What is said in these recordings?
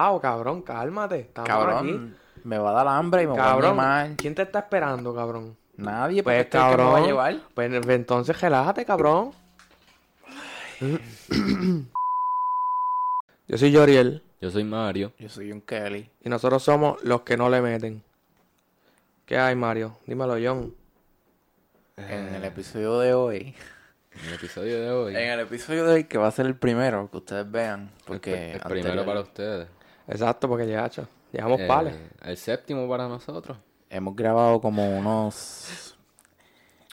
Ah, cabrón, cálmate. Estamos Cabrón, aquí. me va a dar hambre y me voy a Cabrón, mal. ¿quién te está esperando, cabrón? Nadie, Pues, pues, ¿qué me va a cabrón. llevar? Pues entonces relájate, cabrón. Yo soy Yoriel Yo soy Mario. Yo soy un Kelly. y nosotros somos los que no le meten. ¿Qué hay, Mario? Dímelo, John. En el episodio de hoy. En el episodio de hoy. En el episodio de hoy, que va a ser el primero que ustedes vean. Porque el primero anterior- para ustedes. Exacto, porque ya, hecho. Llevamos Eh, pales. El séptimo para nosotros. hemos grabado como unos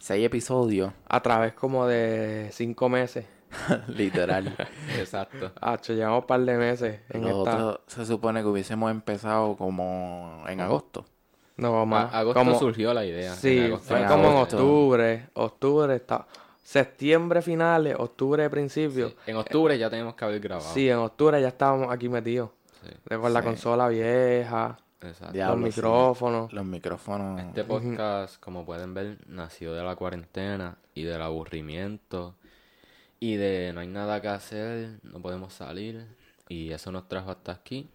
seis episodios, A través como de cinco meses. literal. Exacto. Hacho, llevamos un par de meses en esta. Nosotros se supone que hubiésemos empezado como en agosto. No, más. A- agosto como- surgió la idea. Sí, En agosto. fue en como en octubre. Octubre está. Septiembre finales, octubre principio. Sí, En octubre ya tenemos que haber grabado. Sí, en octubre ya estábamos aquí metidos. Sí, De Con la consola vieja, exacto. Diablo, los sí. micrófonos. Los micrófonos. Este podcast, como pueden ver, nació de la cuarentena y del aburrimiento y de no hay nada que hacer, no podemos salir y eso nos trajo hasta aquí.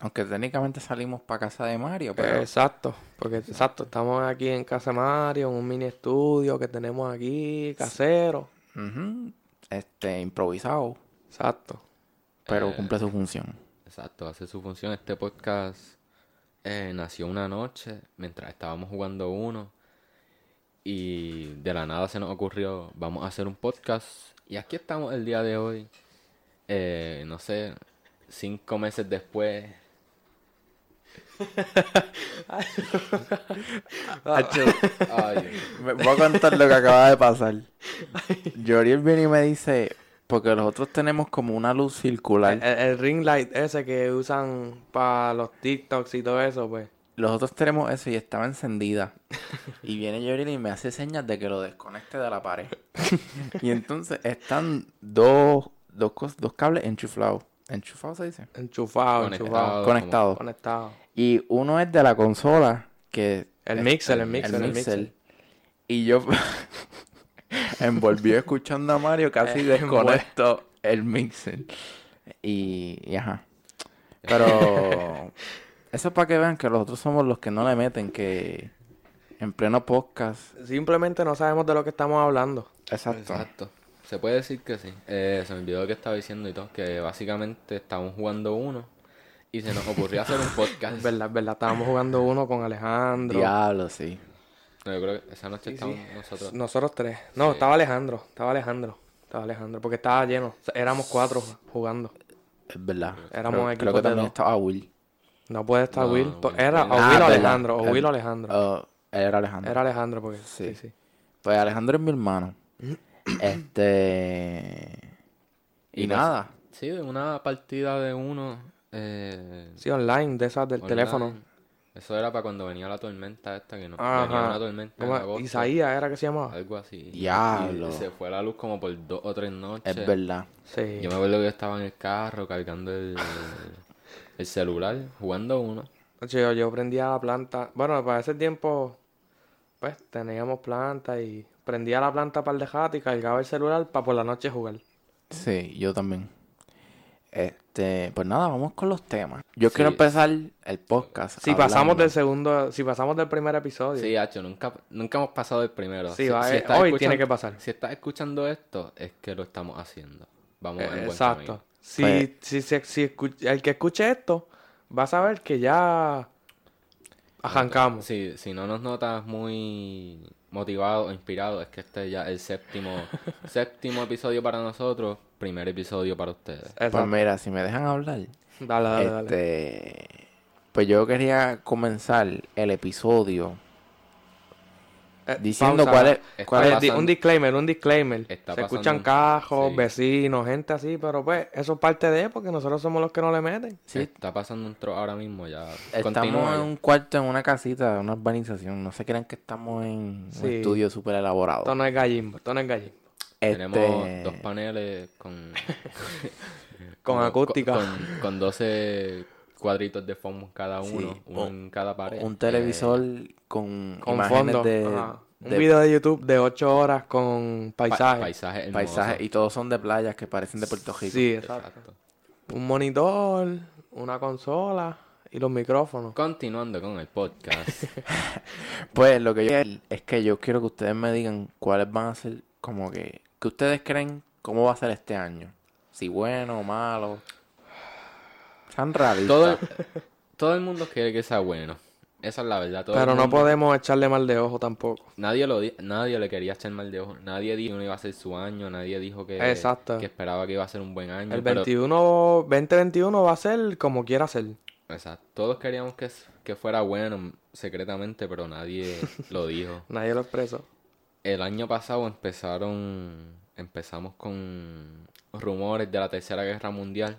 Aunque técnicamente salimos para casa de Mario, pero Exacto, porque exacto, estamos aquí en Casa Mario, en un mini estudio que tenemos aquí, casero. este improvisado, Exacto. pero Eh, cumple su función. Exacto, hace su función. Este podcast eh, nació una noche mientras estábamos jugando uno y de la nada se nos ocurrió, vamos a hacer un podcast y aquí estamos el día de hoy, eh, no sé, cinco meses después. Ay, Me- Voy a contar lo que acaba de pasar. Yoriel viene y me dice, porque nosotros tenemos como una luz circular. El, el ring light ese que usan para los TikToks y todo eso, pues. Nosotros tenemos eso y estaba encendida. Y viene Yoriel y me hace señas de que lo desconecte de la pared. Y entonces están dos, dos, cos- dos cables enchufados. ¿Enchufados se dice? Enchufado, Conectado. enchufado. Conectados. Conectado. Y uno es de la consola, que... El es- mixer, el mixer, el mixer. Y yo envolví escuchando a Mario, casi Eh, desconecto el mixer. Y, y ajá. Pero eso es para que vean que nosotros somos los que no le meten, que en pleno podcast. Simplemente no sabemos de lo que estamos hablando. Exacto. Exacto. Se puede decir que sí. Eh, se me olvidó lo que estaba diciendo y todo, que básicamente estábamos jugando uno y se nos ocurrió hacer un podcast. Verdad, verdad. Estábamos jugando uno con Alejandro. Diablo, sí. No, yo creo que esa noche Sí, estábamos sí. nosotros. Nosotros tres. No, Sí. estaba Alejandro. Estaba Alejandro. Estaba Alejandro. Porque estaba lleno. O sea, éramos cuatro jugando. Es verdad. Éramos creo, equipo creo que de también estaba Will. No puede estar No, Will. Era o. Ah, Will o. Alejandro. O Will o Alejandro. Oh, él era Alejandro. Era Alejandro porque sí, Sí. sí. Pues Alejandro es mi hermano. este. Y, Y nada. Sí, de una partida de uno. Eh, Sí, online, de esas del online. teléfono. Eso era para cuando venía la tormenta esta, que no Ajá. venía una tormenta en ¿Cómo- agosto, Isaías era que se llamaba. algo así. Diablo. Y se fue la luz como por dos o tres noches. Es verdad. Sí. Yo me acuerdo que yo estaba en el carro cargando el, el celular, jugando uno. Yo, yo prendía la planta. Bueno, para ese tiempo, pues teníamos planta y prendía la planta para el dejate y cargaba el celular para por la noche jugar. Sí, yo también. Este, pues nada, vamos con los temas. Yo Sí. quiero empezar el podcast. Si pasamos del segundo, si pasamos del primer episodio. Sí, Hacho, nunca, nunca hemos pasado el primero. Sí, va, eh, hoy tiene que pasar. Si estás escuchando esto, es que lo estamos haciendo. Vamos en buen Eh, Exacto. camino. Si, Pues- si, si, si escu- el que escuche esto va a saber que ya arrancamos. Si, si no nos notas muy motivados o inspirados, es que este ya es el séptimo, séptimo episodio para nosotros, primer episodio para ustedes. Exacto. Pues mira, si me dejan hablar. dale, dale, dale. este. Pues yo quería comenzar el episodio Eh, diciendo pausa. cuál es. Está cuál Oye, es di- pasando- un disclaimer, un disclaimer. Está Se escuchan cajos, sí. vecinos, gente así, pero pues eso es parte de, porque nosotros somos los que no le meten. Sí. Está pasando un tro ahora mismo ya. Estamos Continúa. en un cuarto, en una casita, una urbanización. No se crean que estamos en un estudio súper elaborado. Esto no es gallimbo, esto no es gallimbo. Tenemos Este, dos paneles con... Con acústica. Con, con 12 cuadritos de foam cada Sí, uno, uno un- en cada pared. un televisor con, Con imágenes fondo. de, ajá. Un de video de YouTube de 8 horas con Pa- paisaje. paisajes paisajes y todos son de playas que parecen de Puerto Rico. Sí, exacto. Un monitor, una consola y los micrófonos. Continuando con el podcast. Pues lo que yo es que yo quiero que ustedes me digan cuáles van a ser, como que, que ustedes creen cómo va a ser este año. Si bueno o malo. Sean realistas. todo, todo el mundo quiere que sea bueno. Esa es la verdad. todo Pero no podemos echarle mal de ojo tampoco. Nadie, lo di- nadie le quería echar mal de ojo. Nadie dijo que no iba a ser su año. Nadie dijo que, Exacto. que esperaba que iba a ser un buen año. El pero- 21, 2021 va a ser como quiera ser. Exacto. Todos queríamos que, que fuera bueno secretamente, pero nadie lo dijo. Nadie lo expresó. El año pasado empezaron, empezamos con rumores de la Tercera Guerra Mundial.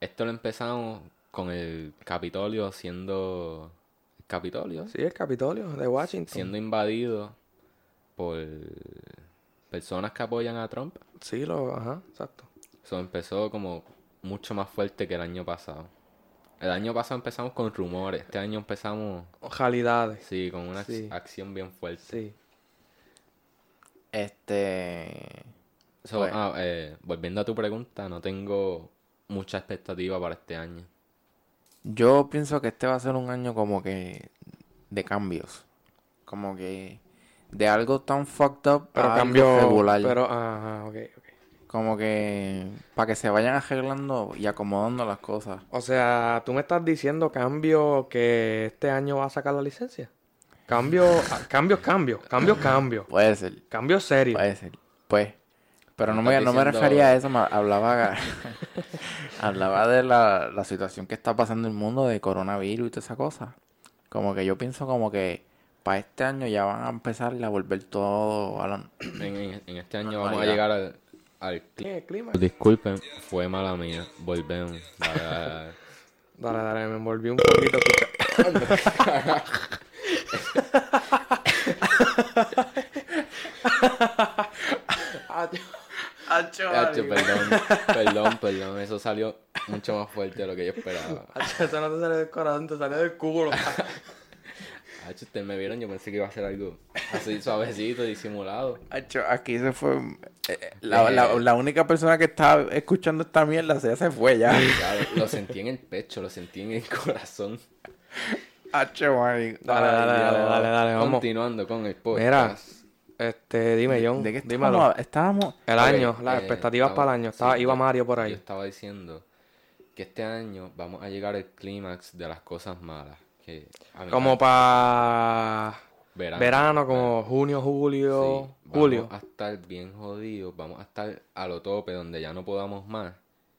Esto lo empezamos con el Capitolio siendo... Capitolio, Sí, el Capitolio de Washington. siendo invadido por personas que apoyan a Trump. Sí, lo, ajá, exacto. Eso empezó como mucho más fuerte que el año pasado. El año pasado empezamos con rumores. Este año empezamos, Realidades. sí, con una Sí. acción bien fuerte. Sí. Este. So, Pues- ah, eh, volviendo a tu pregunta, no tengo mucha expectativa para este año. Yo pienso que este va a ser un año como que de cambios. Como que de algo tan fucked up Pero a algo cambió. regular. Pero, ajá, ok, ok. Como que para que se vayan arreglando y acomodando las cosas. O sea, tú me estás diciendo cambio que este año va a sacar la licencia. Cambio, cambio, cambio, cambio, cambio. Puede ser, Cambio serio. puede ser. Pues. Pero no Me no me refería a eso, me hablaba, hablaba de la, la situación que está pasando en el mundo de coronavirus y toda esa cosa. Como que yo pienso como que para este año ya van a empezar a volver todo a la... En, este año vamos a llegar al, al. ¿Clima? Disculpen, fue mala mía. Volvemos. Dale, dale, dale. Dale, dale, me envolví un poquito. escucha. Hacho, perdón, perdón, perdón. Eso salió mucho más fuerte de lo que yo esperaba. Eso no te sale del corazón, te sale del culo. Hacho, ustedes me vieron, yo pensé que iba a ser algo así suavecito, disimulado. Hacho, aquí se fue... eh, eh, la, la- la única persona que estaba escuchando esta mierda se, se fue ya. Claro, lo sentí en el pecho, lo sentí en el corazón. Marico. Dale, dale, dale, dale, dale, vamos. Continuando con el podcast. Mira, este, dime, John. ¿De qué estábamos? Estábamos... El año, las eh, expectativas estaba- para el año. Estaba, sí, iba yo- Mario por Yo ahí. estaba diciendo que este año vamos a llegar al clímax de las cosas malas. Que Como para verano. verano, como junio, julio, Sí, julio. Vamos a estar bien jodidos, vamos a estar a lo tope donde ya no podamos más.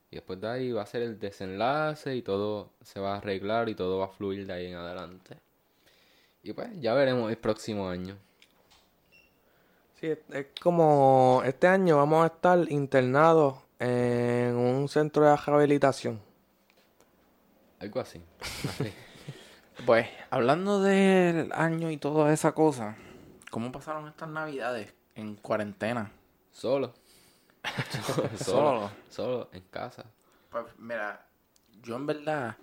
Y después de ahí va a ser el desenlace y todo se va a arreglar y todo va a fluir de ahí en adelante. Y pues ya veremos el próximo año. Sí, es, como este año vamos a estar internados en un centro de rehabilitación. Algo así. Así. Pues, hablando del año y toda esa cosa, ¿cómo pasaron estas navidades en cuarentena? Solo. Solo. solo. Solo, en casa. Pues, mira, yo en verdad,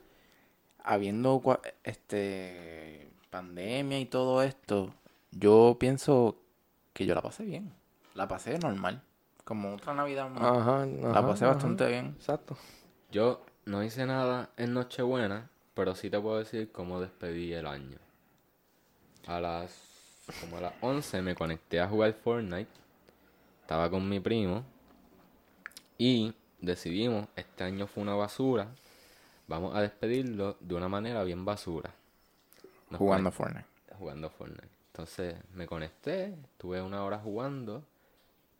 habiendo este pandemia y todo esto, yo pienso que yo la pasé bien. La pasé normal. Como otra Navidad más. Ajá, la pasé ajá. bastante bien. Exacto. Yo no hice nada en Nochebuena, pero sí te puedo decir cómo despedí el año. A las como a las 11 me conecté a jugar Fortnite. Estaba con mi primo y decidimos, este año fue una basura. Vamos a despedirlo de una manera bien basura. Nos Jugando Fortnite. jugando Fortnite. Entonces me conecté, estuve una hora jugando,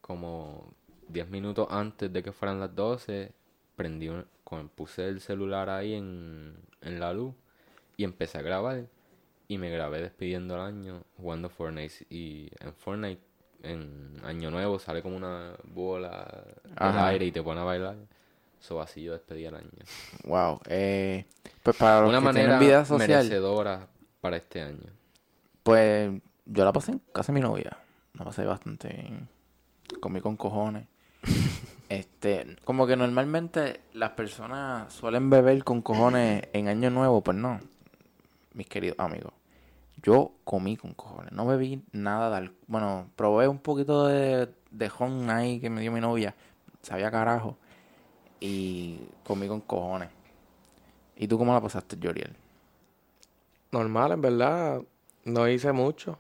como 10 minutos antes de que fueran las 12, prendí un- con- puse el celular ahí en, en la luz y empecé a grabar. Y me grabé despidiendo el año jugando Fortnite. Y en Fortnite, en Año Nuevo, sale como una bola Ajá. aire y te pone a bailar. So así yo despedí el año. Wow. Eh, pues para los Una que manera tienen vida social, merecedora para este año. pues yo la pasé en casa de mi novia. La pasé bastante. Comí con cojones. Este, como que normalmente las personas suelen beber con cojones en Año Nuevo, pues no, mis queridos amigos. Yo comí con cojones, no bebí nada de alcohol. Bueno, probé un poquito de, de ron ahí que me dio mi novia, sabía carajo, y comí con cojones. ¿Y tú cómo la pasaste, Joriel? Normal, en verdad. No hice mucho.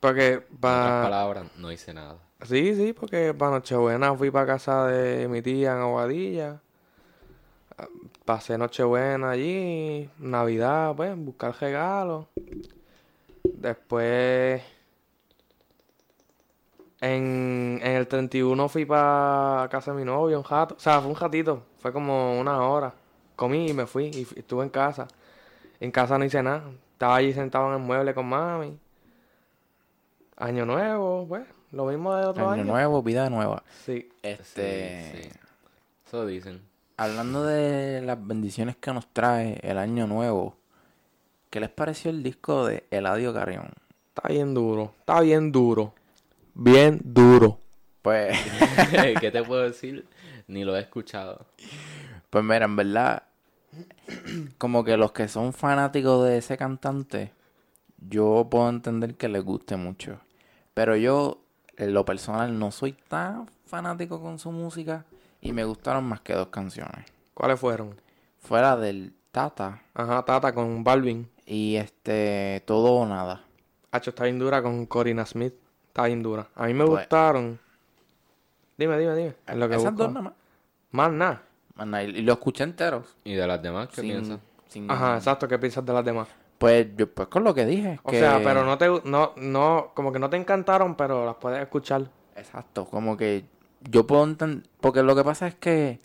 Porque En otras para... palabras, no hice nada. Sí, sí, porque para Nochebuena fui para casa de mi tía en Aguadilla. Ah, Pasé Nochebuena allí, Navidad, pues, buscar regalos. Después, en, en el 31 fui para casa de mi novio, un jato. O sea, fue un ratito, fue como una hora. Comí y me fui y estuve en casa. En casa no hice nada. Estaba allí sentado en el mueble con mami. Año nuevo, pues, lo mismo de otro Año año. nuevo, vida nueva. Sí. Este, Sí, sí. Eso dicen. hablando de las bendiciones que nos trae el año nuevo, ¿qué les pareció el disco de Eladio Carrión? Está bien duro. Está bien duro. Bien duro. Pues, ¿Qué te puedo decir? Ni lo he escuchado. pues mira, en verdad, como que los que son fanáticos de ese cantante, yo puedo entender que les guste mucho. Pero yo, en lo personal, no soy tan fanático con su música y me gustaron más que dos canciones. ¿Cuáles fueron? Fuera del Tata Ajá, Tata con Balvin. Y este Todo o Nada. Hacho, está bien dura con Corina Smith. Está bien dura. A mí me Pues- gustaron. Dime, dime, dime. Es lo que Esas busco. dos nada más. Más nada. Más nada, Y lo escuché enteros. ¿Y de las demás qué sin- piensas? sin- Ajá, exacto. ¿Qué piensas de las demás? Pues yo, pues con lo que dije. O que- sea, pero no te, no, no, como que no te encantaron, pero las puedes escuchar. Exacto, como que yo puedo entender, porque lo que pasa es que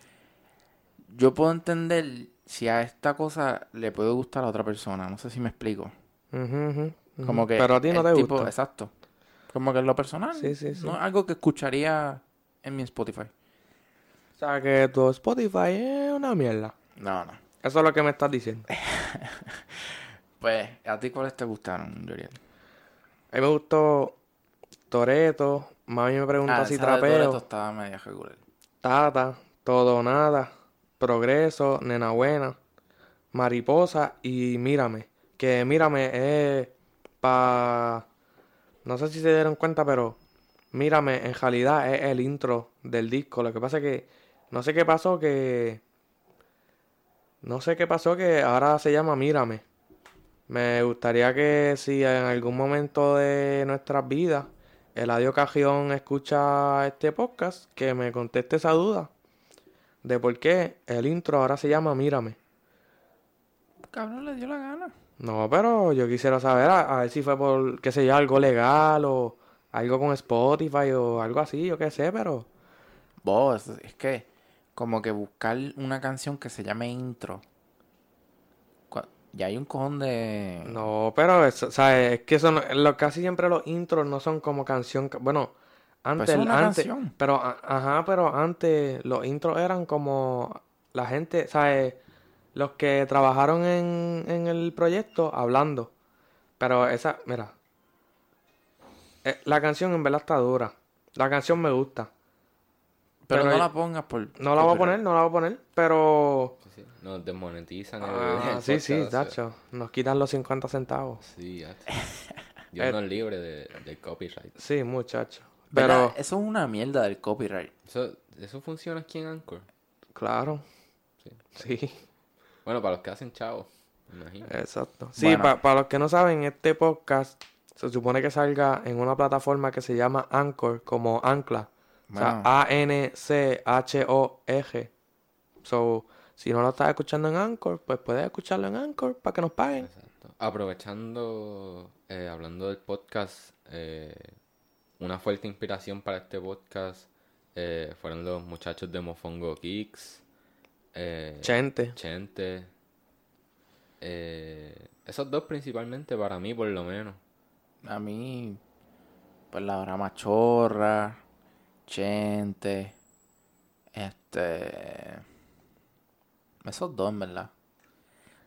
yo puedo entender si a esta cosa le puede gustar a otra persona, no sé si me explico. Como que Pero a ti no te tipo- gusta. Exacto. Como que en lo personal, Sí, sí, sí. no es algo que escucharía en mi Spotify. O sea, que tu Spotify es una mierda. No, no. Eso es lo que me estás diciendo. Pues, ¿a ti cuáles te gustaron, Yoriel? A mí me gustó Toreto. Mami me preguntó Ah, si esa de Toretto trapeo. estaba media regular. Tata, Todo Nada, Progreso, Nena Buena, Mariposa y Mírame. Que Mírame es pa... No sé si se dieron cuenta, pero Mírame en realidad es el intro del disco. Lo que pasa es que no sé qué pasó que... No sé qué pasó que ahora se llama Mírame. Me gustaría que si en algún momento de nuestras vidas Eladio Cajión escucha este podcast, que me conteste esa duda de por qué el intro ahora se llama Mírame. Cabrón, le dio la gana. No, pero yo quisiera saber a, a ver si fue por, qué sé yo, algo legal o algo con Spotify o algo así, yo qué sé, pero... Vos, es que como que buscar una canción que se llame intro. Ya hay un cojón de... No, pero eso, ¿sabes? Es que eso no- lo, casi siempre los intros no son como canción. ca- Bueno, antes, Pues es una antes, canción. pero ajá, pero antes los intros eran como la gente, ¿sabes? Los que trabajaron en, en el proyecto hablando. Pero esa, mira, eh, la canción en verdad está dura. La canción me gusta. Pero, pero no la pongas por... No la voy a copyright. poner, no la voy a poner, pero... Sí, sí. Nos desmonetizan el, Ah, el sí, sí, podcast, Dacho. Nos quitan los 50 centavos. Sí, ya. Yo no es libre de, de copyright. Sí, muchacho. ¿Verdad? Pero, Eso es una mierda del copyright. Eso, eso funciona aquí en Anchor. claro. Sí. Sí, Bueno, para los que hacen chavo, me imagino. exacto. Sí, Bueno. para los que no saben, este podcast se supone que salga en una plataforma que se llama Anchor, como Ancla. O sea. A-N-C-H-O-G. So, si no lo estás escuchando en Anchor, pues puedes escucharlo en Anchor para que nos paguen. Exacto. Aprovechando, eh, hablando del podcast, eh, una fuerte inspiración para este podcast eh, fueron los muchachos de Mofongo Kicks, eh, Chente. Chente. eh, esos dos principalmente para mí, por lo menos. A mí, pues la hora machorra, Chente, este... Esos dos, en verdad.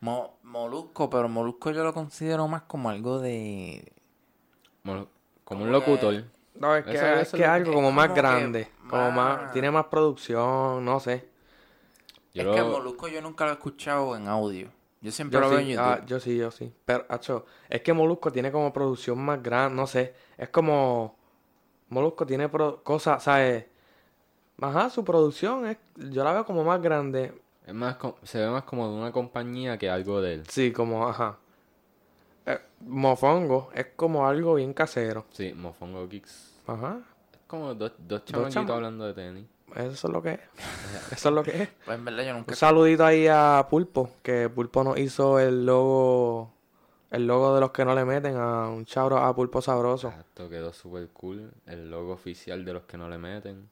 Mo- Molusco, pero Molusco yo lo considero más como algo de... Mo- Como Como un locutor. No, es que Eso- es que es algo como es más como grande. Como más, más- tiene más producción, no sé. Yo es que Molusco yo nunca lo he escuchado en audio. Yo siempre Yo lo veo en sí, YouTube. ah, yo sí, yo sí. Pero, acho, es que Molusco tiene como producción más grande, no sé. Es como. Molusco tiene pro- cosas, ¿sabes? Ajá, su producción es. Yo la veo como más grande. Es más, se ve más como de una compañía que algo de él. Sí, como, ajá. Eh, mofongo es como algo bien casero. Sí, Mofongo Kicks. Ajá. Es como dos, dos chamaquitos chama- hablando de tenis. Eso es lo que es. Eso es lo que es. Pues en verdad yo nunca... Un saludito ahí a Pulpo, que Pulpo nos hizo el logo, el logo de los que no le meten, a un chabro a Pulpo Sabroso. Esto quedó súper cool. El logo oficial de los que no le meten.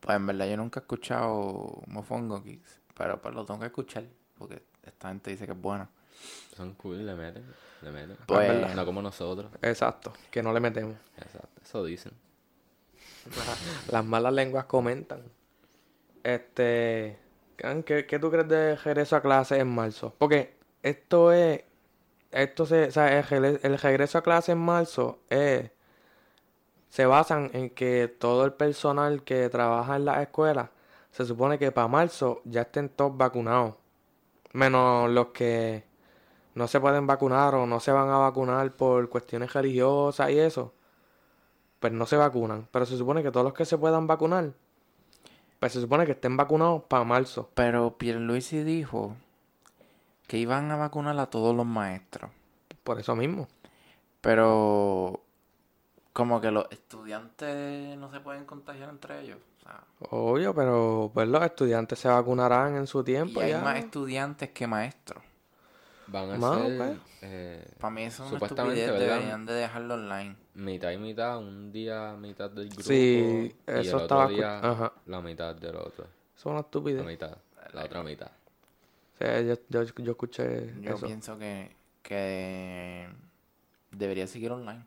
Pues en verdad yo nunca he escuchado Mofongo Kicks. Pero pues lo tengo que escuchar. Porque esta gente dice que es bueno. Son cool, le meten. Le meten. Pues- No como nosotros. Exacto, que no le metemos. Exacto. Eso dicen. Las malas lenguas comentan. Este, ¿qué, qué tú crees de regreso a clase en marzo? Porque esto es, esto se, o sea, el, el regreso a clase en marzo es, se basan en que todo el personal que trabaja en la escuela se supone que para marzo ya estén todos vacunados. Menos los que no se pueden vacunar o no se van a vacunar por cuestiones religiosas y eso pues no se vacunan. Pero se supone que todos los que se puedan vacunar, pues se supone que estén vacunados para marzo. Pero Pierluisi dijo que iban a vacunar a todos los maestros. Por eso mismo. Pero como que los estudiantes no se pueden contagiar entre ellos. O sea, Obvio, pero pues los estudiantes se vacunarán en su y tiempo hay ya. más estudiantes que maestros. Van a ser pues. eh, Para mí eso es una Supuestamente, estupidez. ¿verdad? Deberían de dejarlo online. mitad y mitad. Un día mitad del grupo. Sí, y eso el estaba otro escu- día ajá. la mitad del otro. Eso es una La estupidez. mitad. La otra mitad. Sí, yo, yo, yo escuché Yo eso. pienso que, que debería seguir online.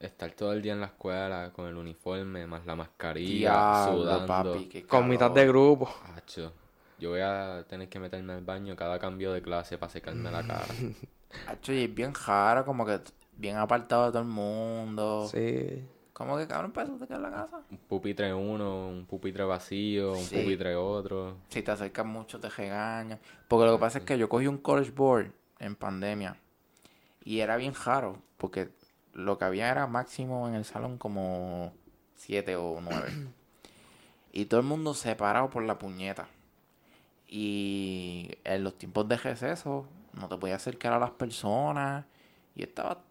Estar todo el día en la escuela con el uniforme, más la mascarilla, Diablo, sudando. papi, qué Con mitad de grupo. Hacho, Yo voy a tener que meterme al baño cada cambio de clase para secarme la cara. Hacho, y es bien raro, como que bien apartado de todo el mundo. Sí. Como que cabrón, para eso te en la casa. Un pupitre uno, un pupitre vacío, un Sí. pupitre otro. Si te acercas mucho te regañan. Porque lo que pasa es que yo cogí un college board en pandemia. Y era bien raro. Porque lo que había era máximo en el salón como siete o nueve. y todo el mundo separado por la puñeta. Y en los tiempos de receso no te podías acercar a las personas. Y estaba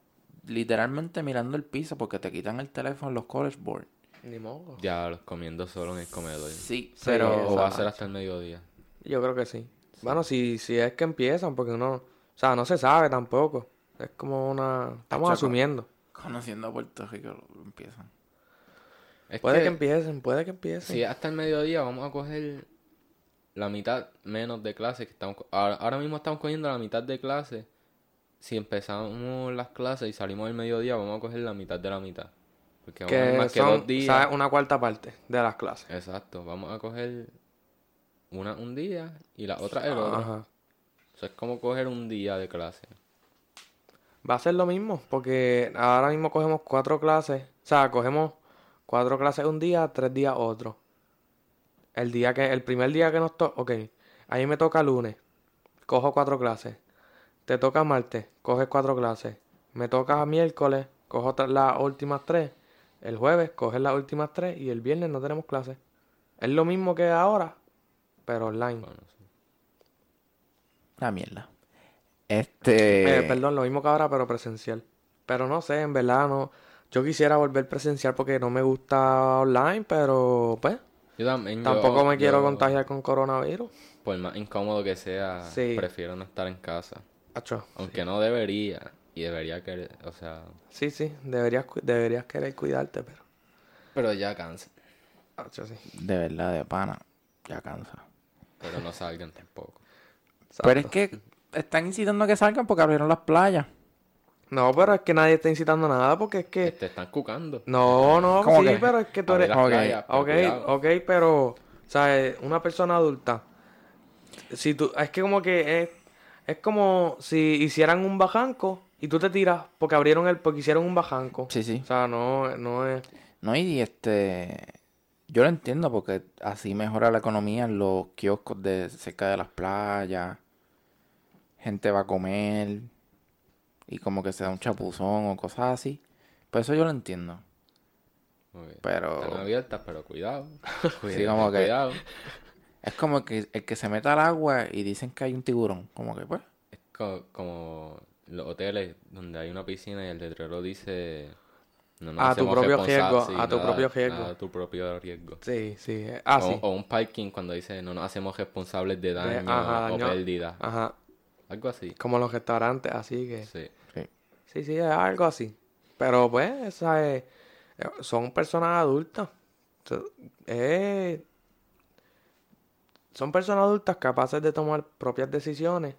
literalmente mirando el piso porque te quitan el teléfono en los college board. Ni modo. Ya los comiendo solo en el comedor. Sí, Sí, pero... O va a ser hasta el mediodía. Yo creo que sí. Bueno, si, si es que empiezan, porque uno, o sea, no se sabe tampoco. Es como una... Estamos Chaco. asumiendo. Conociendo a Puerto Rico empiezan. Es Puede que que empiecen, puede que empiecen. si hasta el mediodía vamos a coger la mitad menos de clase que estamos... Ahora, ahora mismo estamos cogiendo la mitad de clase. Si empezamos las clases y salimos el mediodía, vamos a coger la mitad de la mitad. Porque vamos a más que dos días. ¿sabes? Una cuarta parte de las clases. Exacto, vamos a coger una un día y la otra el otro. Ajá. Eso es como coger un día de clase. Va a ser lo mismo, porque ahora mismo cogemos cuatro clases. O sea, cogemos cuatro clases un día, tres días otro. El día que, el primer día que nos toca, ok, a mí me toca lunes, cojo cuatro clases. Te toca martes, coges cuatro clases. Me toca miércoles, cojo las últimas tres. El jueves, coges las últimas tres y el viernes no tenemos clases. Es lo mismo que ahora, pero online. Bueno, sí. La mierda. Este. Eh, perdón, lo mismo que ahora, pero presencial. Pero no sé, en verdad no. Yo quisiera volver presencial porque no me gusta online, pero pues Yo también, yo- tampoco me quiero yo, contagiar con coronavirus. Por más incómodo que sea, Sí. prefiero no estar en casa. Acho, Aunque no debería. Y debería querer, o sea... sí, sí, deberías, deberías querer cuidarte, pero. Pero ya cansa. Acho, sí. De verdad, de pana. Ya cansa. Pero no salgan tampoco. Pero es que están incitando a que salgan porque abrieron las playas. No, pero es que nadie está incitando nada porque es que. Te están cucando. No, no, ¿Cómo sí, que? pero es que tú eres. Ok, playas, pero Ok, ok, pero, ¿sabes? Una persona adulta, si tú, es que como que es, es como si hicieran un bajanco y tú te tiras porque abrieron el, porque hicieron un bajanco. Sí, sí. O sea, no, no es, No, y este. Yo lo entiendo porque así mejora la economía en los kioscos de cerca de las playas. Gente va a comer. Y como que se da un chapuzón o cosas así. Pues eso yo lo entiendo. Pero- Están abiertas, pero cuidado. Sí, como que- Cuidado. Es como que el que se mete al agua y dicen que hay un tiburón. Como que, pues. Es co- como los hoteles donde hay una piscina y el letrero dice... No nos A tu propio responsables", riesgo, sí, a tu propio riesgo. A tu propio riesgo. Sí, sí. Ah, o, sí. o un parking cuando dice no nos hacemos responsables de daño ajá, o daño. pérdida. Ajá. Algo así. Como los restaurantes, así que. Sí. Sí. Sí, sí, es algo así. Pero pues, esa es- eh, son personas adultas. Eh, son personas adultas capaces de tomar propias decisiones.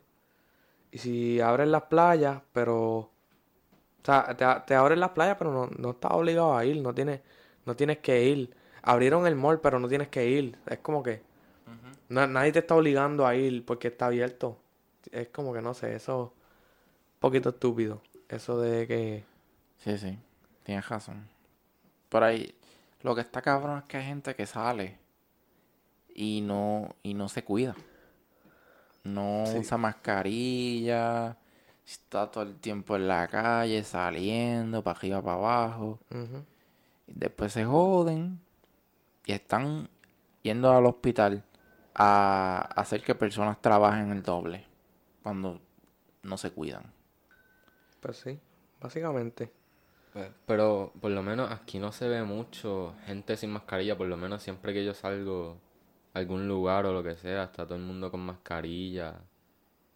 Y si abren las playas, pero... O sea, te, te abren las playas, pero no, no estás obligado a ir. No tienes, no tienes que ir. Abrieron el mall, pero no tienes que ir. Es como que... na- nadie te está obligando a ir porque está abierto. Es como que no sé, eso... Un poquito estúpido. Eso de que... Sí, sí. Tienes razón. Por ahí, lo que está cabrón es que hay gente que sale y no, y no se cuida. No Sí. usa mascarilla, está todo el tiempo en la calle, saliendo, para arriba, para abajo. Y después se joden y están yendo al hospital a hacer que personas trabajen el doble cuando no se cuidan. Pues sí, básicamente. Pues, Pero por lo menos aquí no se ve mucho gente sin mascarilla, por lo menos siempre que yo salgo a algún lugar o lo que sea, está todo el mundo con mascarilla,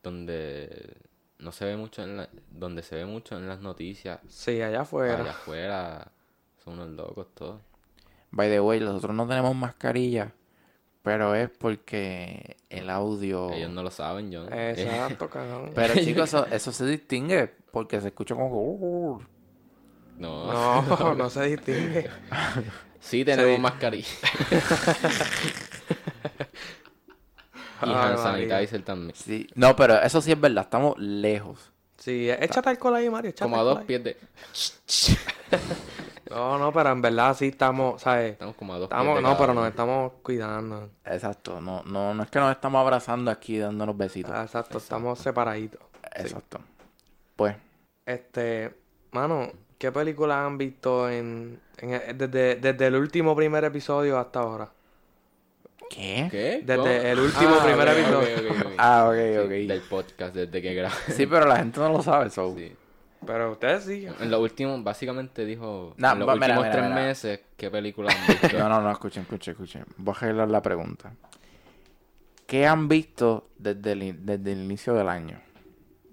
donde no se ve mucho en la- donde se ve mucho en las noticias, Sí, allá afuera. allá afuera son unos locos todos. By the way, nosotros no tenemos mascarilla, pero es porque el audio... Ellos no lo saben, yo. Exacto, cabrón. Pero chicos, eso, eso se distingue porque se escucha como... "Uh". no, No, no se distingue. sí tenemos Sí. mascarilla. y Ay, hand sanitizer también. Sí. No, pero eso sí es verdad, estamos lejos. Sí, échate alcohol ahí, Mario. échate Como a dos pies de... No, no, pero en verdad sí estamos, ¿sabes? Estamos como a dos Estamos, pies de no, cada pero uno. nos estamos cuidando. Exacto, no, no, no es que nos estamos abrazando aquí dándonos besitos. Ah, Exacto, estamos separaditos. Exacto. Pues, Este, mano, ¿qué películas han visto en, en- desde, desde el último primer episodio hasta ahora? ¿qué? ¿Qué? Desde ¿Cómo? el último Ah, primer episodio. ok, ok, ok. Ah, ok, Sí, ok. Del podcast, desde que grabé. Sí, pero la gente no lo sabe, so. Sí. Pero ustedes sí. En los últimos, básicamente dijo, Nah, en los mira, últimos mira, tres mira. meses, ¿qué película han visto? No, no, no, escuchen, escuchen, escuchen. Voy a arreglar la pregunta. ¿Qué han visto desde el, desde el inicio del año?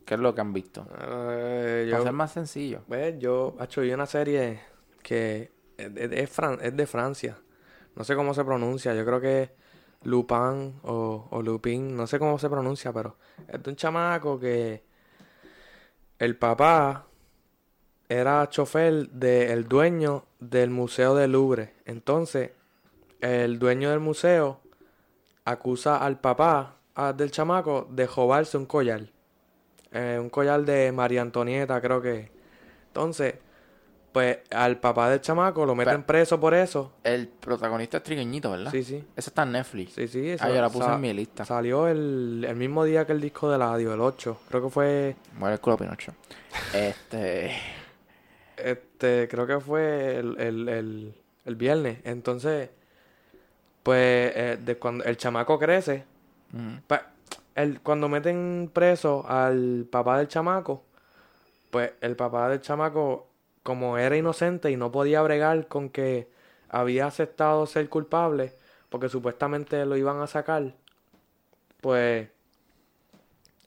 ¿Qué es lo que han visto? Eh, Para yo, ser más sencillo. Pues yo, hecho, vi una serie que es, es- es fran- es de Francia. No sé cómo se pronuncia. Yo creo que es Lupin o, o Lupin. No sé cómo se pronuncia, pero es de un chamaco que el papá era chofer del dueño del Museo del Louvre. Entonces, el dueño del museo acusa al papá ah, del chamaco de robarse un collar. Eh, un collar de María Antonieta, creo que. Entonces, pues al papá del chamaco lo meten Pero- preso por eso. El protagonista es trigueñito, ¿verdad? Sí, sí. Eso está en Netflix. Sí, sí. Ah, yo la puse en mi lista. Salió el, el mismo día que el disco de Ladio, el 8. Creo que fue. Muere el culo Pinocho. Este. Este, creo que fue el, el, el, el viernes. Entonces, pues, eh, de cuando el chamaco crece, mm, pues, el, cuando meten preso al papá del chamaco, pues el papá del chamaco, como era inocente y no podía bregar con que había aceptado ser culpable, porque supuestamente lo iban a sacar, pues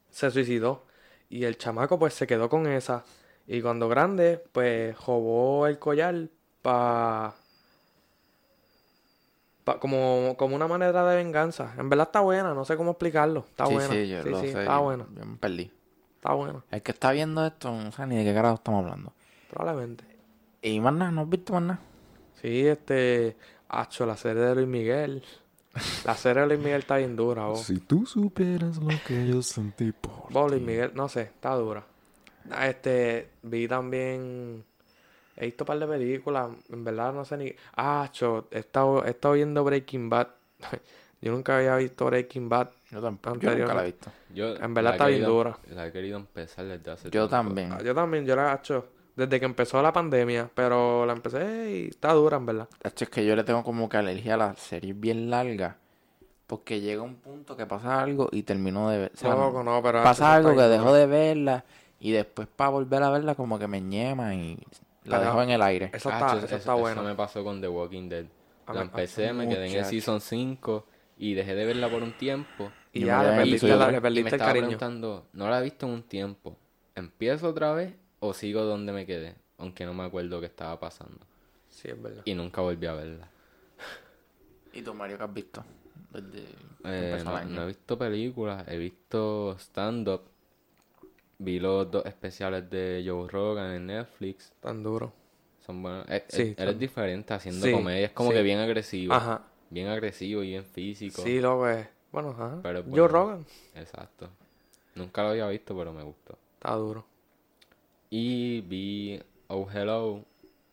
se suicidó. Y el chamaco pues se quedó con esa. Y cuando grande, pues robó el collar para... como, como una manera de venganza. En verdad está buena, no sé cómo explicarlo. Está sí, buena. sí, yo lo sé. está yo- buena. Yo me perdí. Está buena, El que está viendo esto no sabe ni de qué carajo estamos hablando. Probablemente. Y más nada, ¿no has visto más nada? Sí, este... Hacho, la serie de Luis Miguel. La serie de Luis Miguel está bien dura, vos. Si tú supieras lo que yo sentí por Vos, Luis. Miguel, no sé, está dura. Ah, Este, vi también... He visto un par de películas, en verdad no sé ni... Ah, cho, he estado, he estado viendo Breaking Bad. Yo nunca había visto Breaking Bad. Yo tampoco. Yo nunca la he visto. Yo En verdad está bien dura. La he querido empezar desde hace Yo tiempo. también. Ah, Yo también, yo la he hecho desde que empezó la pandemia, pero la empecé y está dura, en verdad. Hacho, Es que yo le tengo como que alergia a las series bien largas. Porque llega un punto que pasa algo y termino de ver. o sea, Loco, no, pero pasa eso algo que dejo de verla y después para volver a verla como que me ñema y la Pero- dejo en el aire. Eso está, eso está bueno. me pasó con The Walking Dead. A La empecé, me quedé en el. Season 5 y dejé de verla por un tiempo. Y Yo ya me le perdiste, la- le Y me perdiste el estaba cariño. preguntando, no la he visto en un tiempo. ¿Empiezo otra vez o sigo donde me quedé? Aunque no me acuerdo qué estaba pasando. Sí, es verdad. Y nunca volví a verla. ¿Y tú, Mario, qué has visto? Desde que Eh, no, año. no he visto películas, he visto stand-up. Vi los dos especiales de Joe Rogan en Netflix. Tan duro. Son buenos. Eh, Sí, eh, él es son- diferente haciendo Sí, comedia. Es como sí. que bien agresivo. Ajá. Bien agresivo y bien físico. Sí, loco, es. Bueno, ajá. Pero es Joe bueno. Rogan. Exacto. Nunca lo había visto, pero me gustó. Está duro. Y vi Oh Hello,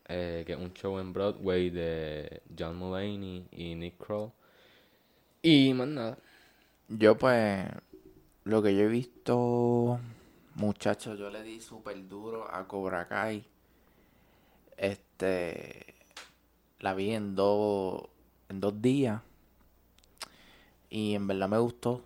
eh, que es un show en Broadway de John Mulaney y Nick Kroll. Y más nada. Yo, pues, lo que yo he visto, muchachos, yo le di súper duro a Cobra Kai. Este, la vi en dos, en dos días. Y en verdad me gustó.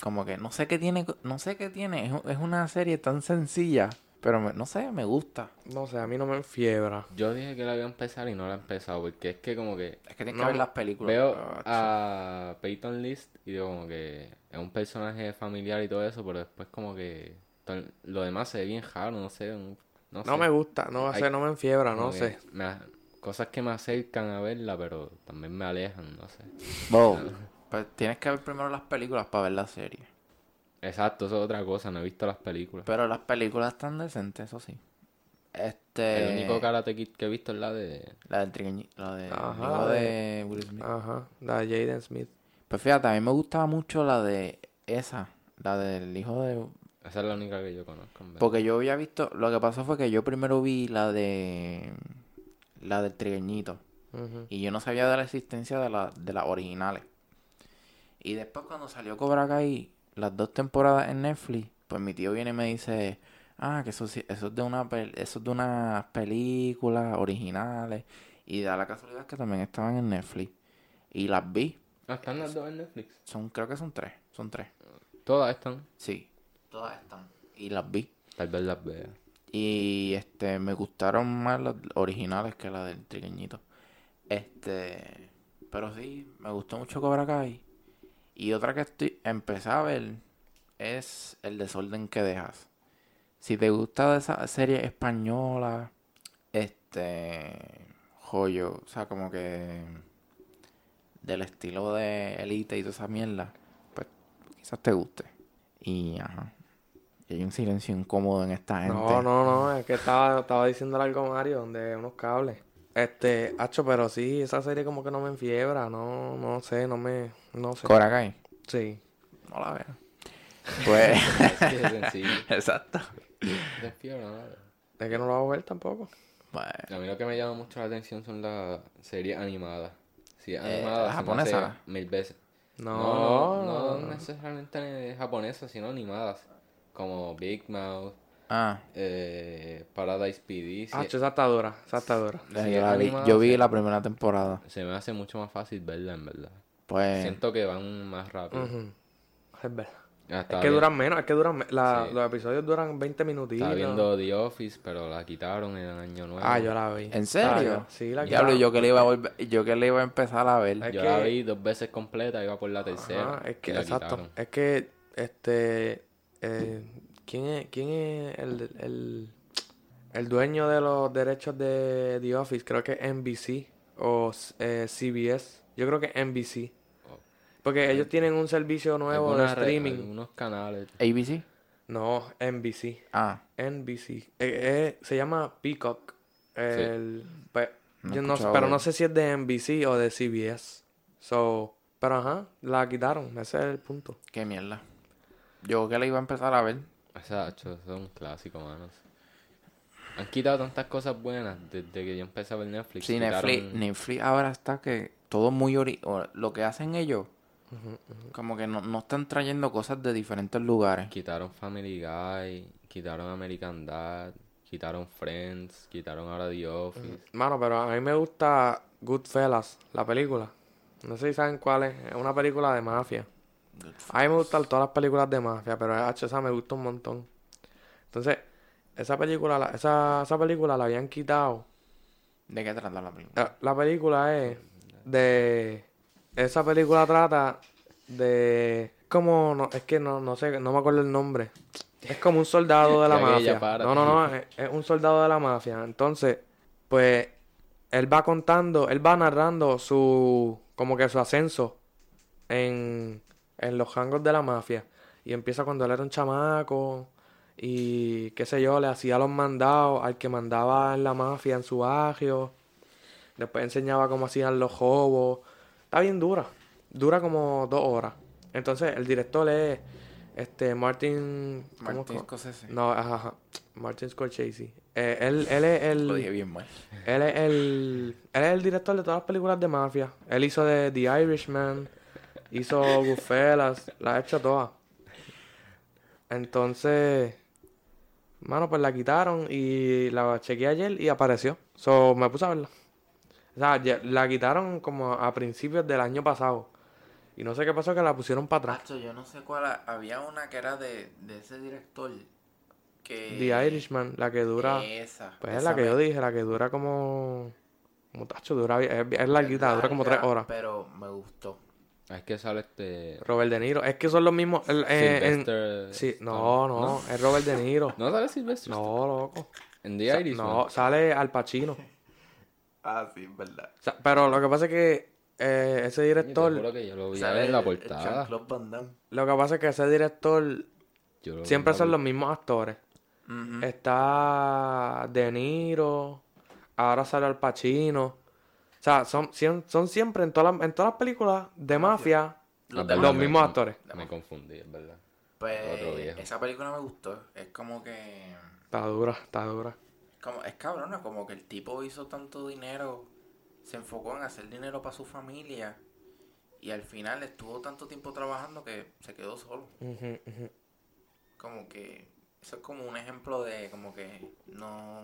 Como que no sé qué tiene, no sé qué tiene. Es, es una serie tan sencilla, pero me- no sé, me gusta. No sé, a mí no me enfiebra. Yo dije que la iba a empezar y no la he empezado porque es que como que Es que tienes No, que ver las películas. veo Ah, a Peyton List y digo como que es un personaje familiar y todo eso, pero después como que to- lo demás se ve bien raro, no sé. no, No sé. me gusta, no Hay- sé, no me enfiebra, no sé. me a- cosas que me acercan a verla, pero también me alejan, no sé. Bo, pues tienes que ver primero las películas para ver la serie. Exacto, eso es otra cosa, no he visto las películas. Pero las películas están decentes, eso sí. Este. El único Karate Kid que he visto es la de... La del trigueñi- La de. Ajá, la de- Will Smith. Ajá, la de Jaden Smith. Pues fíjate, a mí me gustaba mucho la de esa. La del hijo de. Esa es la única que yo conozco. Porque yo había visto. Lo que pasó fue que yo primero vi la de. La del trigueñito. Ujú. Y yo no sabía de la existencia de, la, de las originales. Y después cuando salió Cobra Kai, las dos temporadas en Netflix, pues mi tío viene y me dice, ah, que eso, eso es de una eso es de unas películas originales. Y da la casualidad que también estaban en Netflix. Y las vi. Ah, ¿Están las dos en Netflix? Son, creo que son tres. Son tres. Todas están. Sí. Todas están. Y las vi. Tal vez las vea. Y este me gustaron más las originales que las del trigueñito. Este, pero sí, me gustó mucho Cobra Kai. Y otra que estoy empecé a ver es El desorden que dejas. Si te gusta de esa serie española, este joyo, o sea, como que del estilo de Elite y toda esa mierda, pues quizás te guste. Y ajá. Y hay un silencio incómodo en esta gente. No, no, no, es que estaba, estaba diciéndole algo Mario, donde unos cables. Este, hacho, pero sí, esa serie como que no me enfiebra, no, no sé, no me, no sé. Cobra Kai. Sí. No la veo. Pues, exacto. De fiebre, no la veo. Es que no lo voy a ver tampoco. Bueno, A mí lo que me llama mucho la atención son las series animadas. Si es Eh, animada, ¿la se me japonesa? hace mil veces. No, No, no, no necesariamente japonesas, sino animadas. Como Big Mouth, ah, eh, Paradise PD. sí, yo, Sí, la vi, animada, yo vi la primera temporada. se me hace mucho más fácil verla, en verdad. Pues, Siento que van más rápido. Es verdad. Ya Es que duran menos, es que duran, me- la- Sí. los episodios duran 20 minutitos. Estaba viendo The Office, pero la quitaron en el año nuevo. Ah, yo la vi. ¿en serio? Ah, sí, la Diablo, quitaron. yo que le iba a volver, yo que le iba a empezar a ver. Es Yo que- la vi dos veces completa, iba por la tercera. Ajá, es que, y la exacto. quitaron. Es que, este, eh, ¿quién es, quién es el, el, el dueño de los derechos de The Office? Creo que es NBC o eh, CBS. Yo creo que es NBC. Porque ellos tienen un servicio nuevo de streaming. Algunos canales. ABC. No, NBC. Ah, NBC. Eh, eh, se llama Peacock. El, pe- No he yo no sé, escuchado pero no sé si es de NBC o de CBS. So, pero ajá, la quitaron. Ese es el punto. qué mierda. Yo que le iba a empezar a ver. Exacto, eso es un clásico, manos. Han quitado tantas cosas buenas desde que yo empecé a ver Netflix. Sí, Quitaron- Netflix, Netflix ahora está que todo muy ori lo que hacen ellos, como que no, no están trayendo cosas de diferentes lugares. Quitaron Family Guy, quitaron American Dad, quitaron Friends, quitaron ahora The Office. Mano, pero a mí me gusta Goodfellas, la película. No sé si saben cuál es. Es una película de mafia. A mí me gustan todas las películas de mafia, pero esa me gusta un montón. Entonces, esa película, la- esa, esa película la habían quitado. ¿De qué trata la película? La, la película es de... Esa película trata de... Como, no, es que no, no sé, no me acuerdo el nombre. Es como un soldado de la mafia. No, no, no, es, es un soldado de la mafia. Entonces, pues, él va contando, él va narrando su, como que su ascenso en, en los rangos de la mafia. Y empieza cuando él era un chamaco y qué sé yo, le hacía los mandados al que mandaba en la mafia en su barrio. Después enseñaba cómo hacían los robos. Está bien dura. Dura como dos horas. Entonces, el director es este Martin. ¿cómo Martin co- Scorsese. No, ajá, ajá. Martin Scorsese. Eh, él, él es Lo dije el. bien mal. Él es el. Él es el director de todas las películas de mafia. Él hizo de The Irishman. Hizo Goodfellas. La ha hecho todas. Entonces. Mano, pues la quitaron y la chequeé ayer y apareció. So, me puse a verla. O sea, la quitaron como a principios del año pasado. Y no sé qué pasó que la pusieron para atrás. Yo no sé cuál. ha- Había una que era de, de ese director. Que. The Irishman, la que dura. Esa. Pues es esa la que me- yo dije, la que dura como. Como tacho, dura. Es, es larguita, dura como tres horas. Pero me gustó. Es que sale este. Robert De Niro. Es que son los mismos. el- eh, en- sí, no, no, es Robert De Niro. ¿No sale Sylvester? No, loco. En The Irishman. No, sale Al Pacino. Ah, sí, es verdad. O sea, pero lo que pasa es que eh, ese director. que yo lo vi Sale en la portada. Jean-Claude Van Damme. Lo que pasa es que ese director. Yo Siempre son los mismos actores. Está De Niro. Ahora sale Al Pacino. O sea, son, son siempre en todas las, en todas las películas de mafia Los mismos me- actores. Me confundí, es verdad. Pues esa película me gustó. Es como que. Está dura, está dura. Como, es cabrona, como que el tipo hizo tanto dinero. Se enfocó en hacer dinero para su familia. Y al final estuvo tanto tiempo trabajando que se quedó solo. Como que. Eso es como un ejemplo de como que no.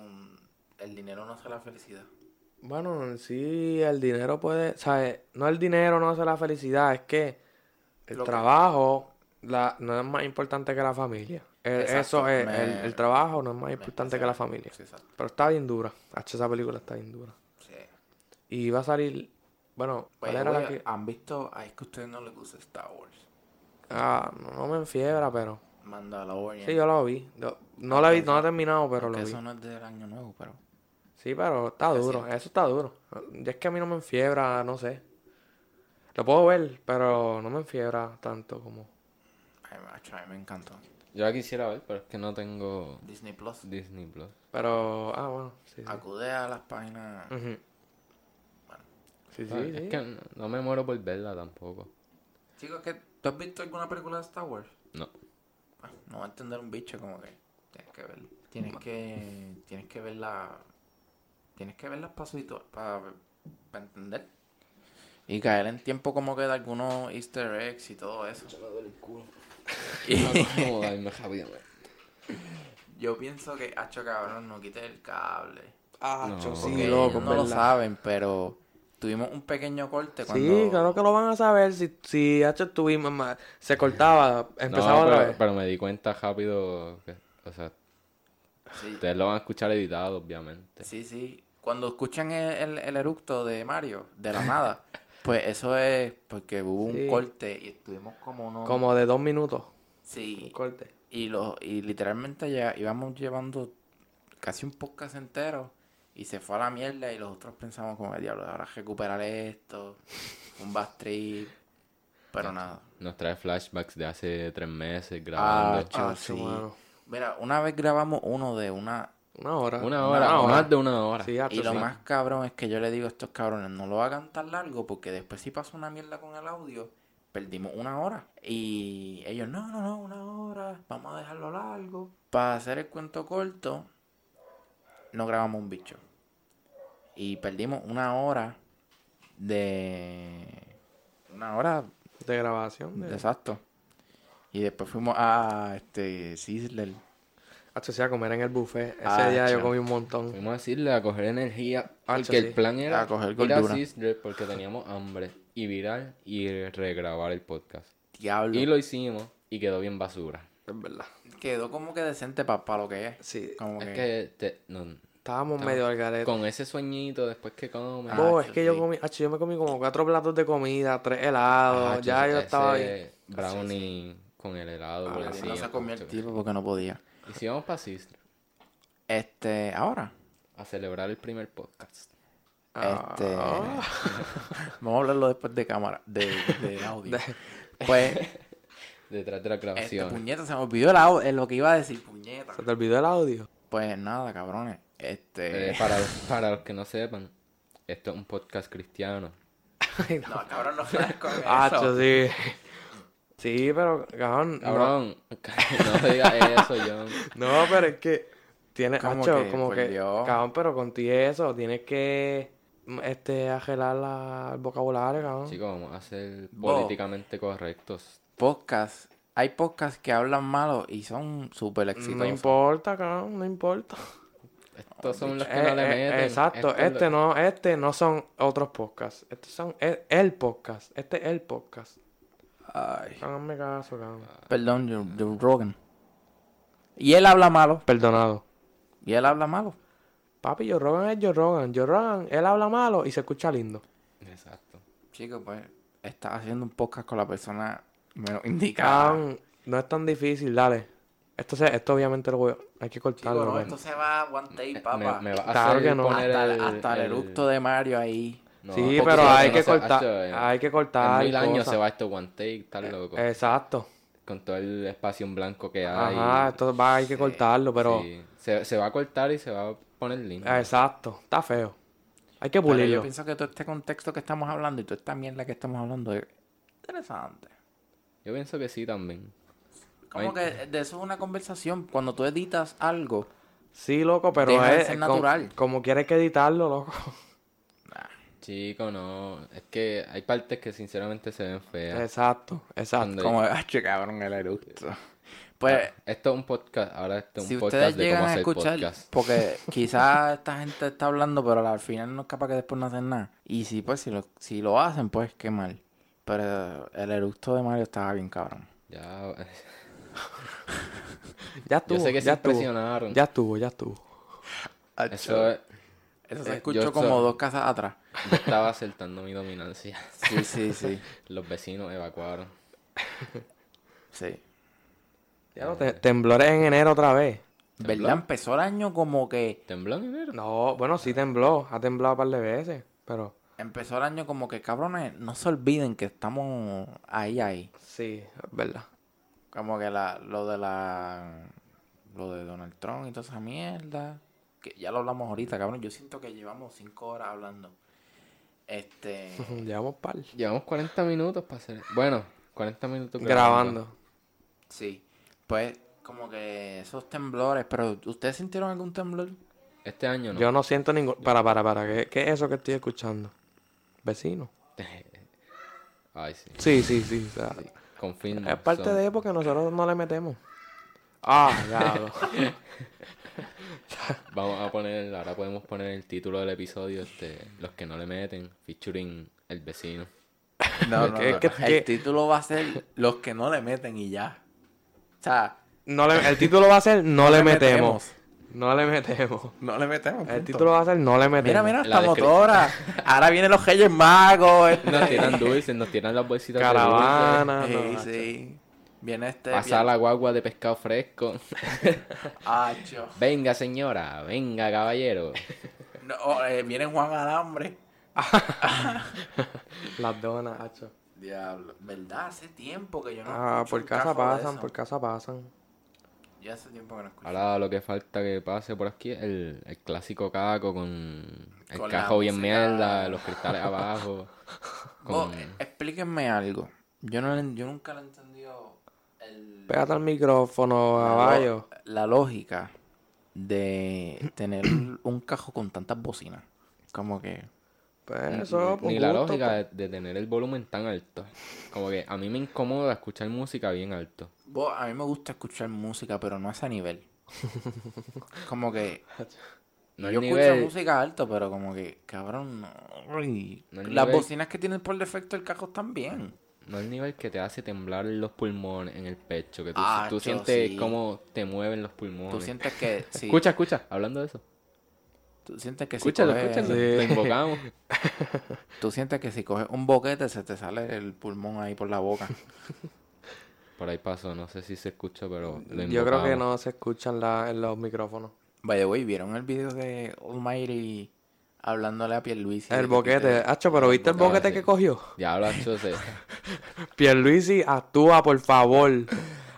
El dinero no hace la felicidad. Bueno, en sí el dinero puede, ¿sabes? No el dinero no hace la felicidad, es que el Lo que- trabajo la, no es más importante que la familia. El- eso es, me- el, el trabajo no es más importante que la familia. Sí, exacto. Pero está bien dura. Hacho, esa película está bien dura. Sí. Y va a salir, bueno, ¿cuál era la que? ¿Han visto? Ay, es que a ustedes no les gusta Star Wars. Ah, no, no me enfiebra, pero... Mandalorian. Sí, yo lo vi. Yo- no la vi, no la he terminado, pero lo vi. eso no es del año nuevo, pero. Sí, pero está duro, eso está duro. Y es que a mí no me enfiebra, no sé. Lo puedo ver, pero no me enfiebra tanto como... Ay, macho, a mí me encantó. Yo la quisiera ver, pero es que no tengo Disney Plus. Disney Plus. Pero, ah, bueno, sí, sí. Acude a las páginas. Bueno. Sí, sí, sí. Es que no, me muero por verla tampoco. Chicos, ¿qué- ¿tú has visto alguna película de Star Wars? No. Ah, no va a entender un bicho como que tienes que ver. Tienes que tienes que verla tienes que verlas pasitos para entender. Y caer en tiempo como que de algunos easter eggs y todo eso. Rápidamente. Yo pienso que, hacho cabrón, no quites el cable. Ah, No. sí, Porque loco, no lo saben, pero tuvimos un pequeño corte cuando... Sí, claro que lo van a saber. Si, si H estuvimos ma- se cortaba, empezaba No, otra pero, vez. pero me di cuenta rápido que, o sea, Sí, ustedes lo van a escuchar editado, obviamente. sí, sí. Cuando escuchan el, el, el eructo de Mario, de la nada, pues eso es porque hubo un corte y estuvimos como unos... Como de dos minutos. Sí, Un corte. y, lo, y literalmente ya íbamos llevando casi un podcast entero y se fue a la mierda y los otros pensamos como, diablo, ahora recuperar esto, un bad trip, pero nada. Nos trae flashbacks de hace tres meses Ah, grabando. Cho, Ah, sí. Mira, una vez grabamos uno de una... Una hora. una hora, más de una hora. Sí, Y lo sí. más cabrón es que yo le digo a estos cabrones, no lo hagan tan largo porque después si pasa una mierda con el audio, perdimos una hora. Y ellos, no, no, no, una hora, vamos a dejarlo largo. Para hacer el cuento corto, no grabamos un bicho. Y perdimos una hora de... Una hora De grabación. De... Exacto. Y después fuimos a este Sizzler. Hacho, sí, a comer en el buffet. Ese Ah, día yo comí un montón. Fuimos a decirle a coger energía. Porque sí. el plan era A coger ir a porque teníamos hambre. y viral y regrabar el podcast. Diablo. Y lo hicimos y quedó bien basura. Es verdad. Quedó como que decente para lo que es. Sí. Como Es que... que te- no, Estábamos medio al garete. con ese sueñito después que comes. Ah, Oh, es que yo comí, acho, yo me comí como cuatro platos de comida, tres helados, Ah, ya yo estaba bien. Brownie con el helado por Ah, encima. no se comió el tipo porque no podía. Y si vamos para Sistra Este, ahora. a celebrar el primer podcast. Este. Ah. Vamos a hablarlo después de cámara, de, de audio. Pues, Detrás de la este, grabación. puñeta, se me olvidó el audio, lo que iba a decir, puñeta. ¿Se te olvidó el audio? Pues nada, cabrones. Este. Eh, para, para los que no sepan, esto es un podcast cristiano. No, cabrón, no sabes con eso. Hacho, sí. Sí, pero, cabrón. no- Cabrón, no digas eso, John. No, pero es que tiene, ¿Cómo hacho, que? como que, Dios. cabrón, pero con ti eso, tienes que, este, agelar la, el vocabulario, cabrón. Chicos, vamos a ser Bo. políticamente correctos. Podcast. Hay podcasts que hablan malo y son súper exitosos. no importa, cabrón, no importa. Estos son los que Eh, no le eh, meten. exacto, este lo- no, este no son otros podcasts, estos son el, el podcast, este es el podcast. Ay. Háganme caso, cabrón. Perdón, Joe, Joe Rogan. Y él habla malo. Perdonado. Y él habla malo. Papi, Joe Rogan es Joe Rogan. Joe Rogan, él habla malo y se escucha lindo. Exacto. Chico, pues, estás haciendo un podcast con la persona menos indicada. Cabrón, no es tan difícil, dale. Esto, se, esto obviamente lo voy a- hay que Chico, cortarlo. no, ¿no? esto se va a one take, Me, papá. me va a Claro hacer que no. poner hasta, el, hasta el, el- eructo de Mario ahí. No, sí, pero si hay no que se- cortar, en- hay que En cortar mil años se va esto one take, tal loco. Exacto. Con todo el espacio en blanco que hay. Ajá, esto va, hay que cortarlo, pero... Sí, Se, se va a cortar y se va a poner lindo. Exacto, está feo. Hay que Pero yo pulirlo. pienso que todo este contexto que estamos hablando y toda esta mierda que estamos hablando es interesante. Yo pienso que sí también. Como que de eso es una conversación. Cuando tú editas algo, Sí, loco, pero es ser com- natural. como quieres que editarlo, loco. Chico, no. Es que hay partes que sinceramente se ven feas. Exacto, exacto. Como, ah, cabrón, el eructo. Pues, Esto es un podcast. Ahora esto es si un ustedes podcast de llegan cómo a hacer escuchar, podcast. porque quizás esta gente está hablando, pero al final no es capaz que después no hacen nada. Y si pues si lo, si lo hacen, pues qué mal. Pero el eructo de Mario estaba bien cabrón. Ya. Ya estuvo, Yo sé que se ya estuvo. impresionaron. Ya estuvo, ya estuvo. Eso es. Eso eh, se yo escuchó como so- dos casas atrás. Yo estaba acertando mi dominancia. Sí, sí, sí. Los vecinos evacuaron. sí. Ya lo te- temblores en enero otra vez. ¿Verdad? Empezó el año como que... ¿Tembló en enero? No, bueno, sí tembló. Ha temblado un par de veces, pero Empezó el año como que, cabrones, no se olviden que estamos ahí, ahí. sí, es verdad. Como que la, lo de la... Lo de Donald Trump y toda esa mierda. Que ya lo hablamos ahorita, cabrón. Yo siento que llevamos cinco horas hablando. Este... Llevamos par. Llevamos 40 minutos para hacer. Bueno, 40 minutos Grabando. sí. Pues, como que esos temblores. Pero, ¿ustedes sintieron algún temblor? Este año no. Yo no siento ningún... Para, para, para. ¿Qué, qué es eso que estoy escuchando? Vecino. Ay, sí. Sí, sí, sí. o sea, Confirmo. es parte son- de porque nosotros no le metemos. Ah, ya. Vamos a poner, ahora podemos poner el título del episodio, este, los que no le meten, featuring el vecino. No, no, Es no. que- El título va a ser Los que no le meten y ya. O sea, No le- el título va a ser No, le le metemos. metemos. No le metemos. no le metemos. El título va a ser No le metemos. Mira, mira, esta motora. Ahora vienen los Reyes Magos. este. Nos tiran dulces, nos tiran las bolsitas Caravana. Sí, no, sí. Viene este. Pasar la guagua de pescado fresco. Acho. venga, señora, venga, caballero. No, oh, eh, viene Juan Alambre. Las donas, hacho. Diablo. ¿Verdad? Hace tiempo que yo no. Ah, por casa pasan, por casa pasan. Ya hace tiempo que no escucho. Ahora lo que falta que pase por aquí es el, el clásico caco con el Con cajo bien mierda, los cristales abajo. Con... eh, explíquenme algo. Yo, no, yo nunca le he entendido el, Pégate al micrófono, la, caballo. lo- la lógica de tener un cajo con tantas bocinas. Como que. Pues eso, por Ni la gusto, lógica pues. de, de tener el volumen tan alto. Como que a mí me incomoda escuchar música bien alto. A mí me gusta escuchar música, pero no a ese nivel. Como que No yo nivel- escucho música alto, pero como que, cabrón, no. Uy, No el Las nivel- bocinas que tienen por defecto el carro están bien. No el nivel que te hace temblar los pulmones en el pecho, que tú, Ah, tú sientes sí. cómo te mueven los pulmones. Tú sientes que sí, Escucha, escucha, hablando de eso. tú sientes que si Escúchalo, coges, escúchalo. Sí. Lo invocamos. tú sientes que si coges un boquete se te sale el pulmón ahí por la boca. Por ahí pasó, no sé si se escucha, pero lo Yo creo que no se escuchan en los micrófonos. By the way, ¿vieron el video de Almighty hablándole a Pierluisi? El boquete. Hacho, pero ¿viste el boquete, sí. que cogió? Diablo, hacho, se- Pierluisi, actúa, por favor.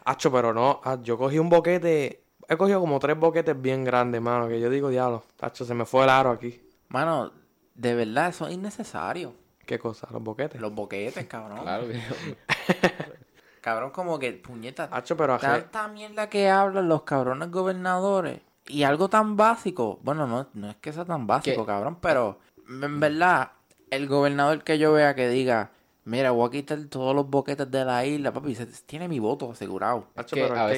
Hacho, pero no. ah, Yo cogí un boquete. He cogido como tres boquetes bien grandes, mano. Que yo digo, diablo. Hacho, se me fue el aro aquí. Mano, de verdad, eso es innecesario. ¿Qué cosa? Los boquetes. Los boquetes, cabrón. claro que Cabrón, como que, puñeta, Hacho, pero tanta mierda que hablan los cabrones gobernadores. Y algo tan básico. Bueno, no, no es que sea tan básico, ¿Qué? cabrón, pero en verdad, el gobernador que yo vea que diga, mira, voy a quitar todos los boquetes de la isla, papi, se- tiene mi voto asegurado. Que pero a que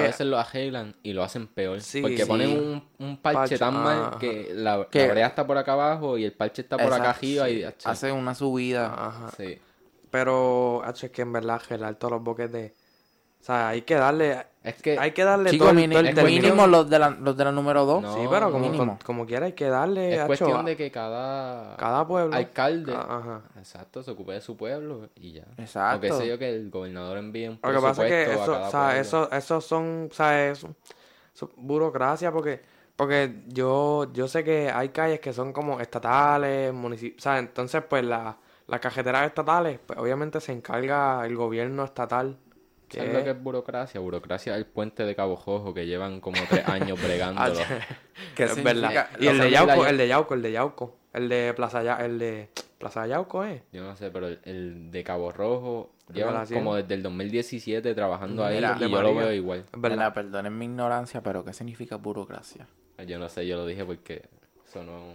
veces, a lo arreglan y lo hacen peor. Sí, porque sí. ponen un, un parche, Parche, tan mal ajá. que la, Que- la brea está por acá abajo y el parche está por acá arriba y Hace una subida. Ajá. sí. Pero, hacho, es que en verdad, gelar todos los boquetes. O sea, hay que darle. Es que Hay que darle todo, el- mini- todo el es término. mínimo los de la, los de la número 2. No, Sí, pero como, mínimo. como, como quiera hay que darle, es cuestión de que cada, cada pueblo. alcalde Ah, Ajá. exacto se ocupe de su pueblo y ya. Exacto. O qué sé yo que el gobernador envíe un Lo que pasa es que presupuesto a eso, o sea, pueblo. eso, eso son, o sea, eso, eso- burocracia porque, porque yo, yo sé que hay calles que son como estatales, municipios, o sea, entonces pues la, las cajeteras estatales, pues obviamente se encarga el gobierno estatal. Que ¿Sabes lo que es burocracia? Burocracia es el puente de Cabo Jojo que llevan como tres años bregándolo. ¿Qué es significa? verdad. Y el de que- Yauco, el de Yauco, el de Yauco, el de Plaza Ya, el de Plaza Yauco, eh. Yo no sé, pero el, el de Cabo Rojo llevan como desde el 2017 trabajando ahí Mira, y yo lo veo igual. Es verdad. Perdonen mi ignorancia, pero ¿qué significa burocracia? Yo no sé, yo lo dije porque eso no...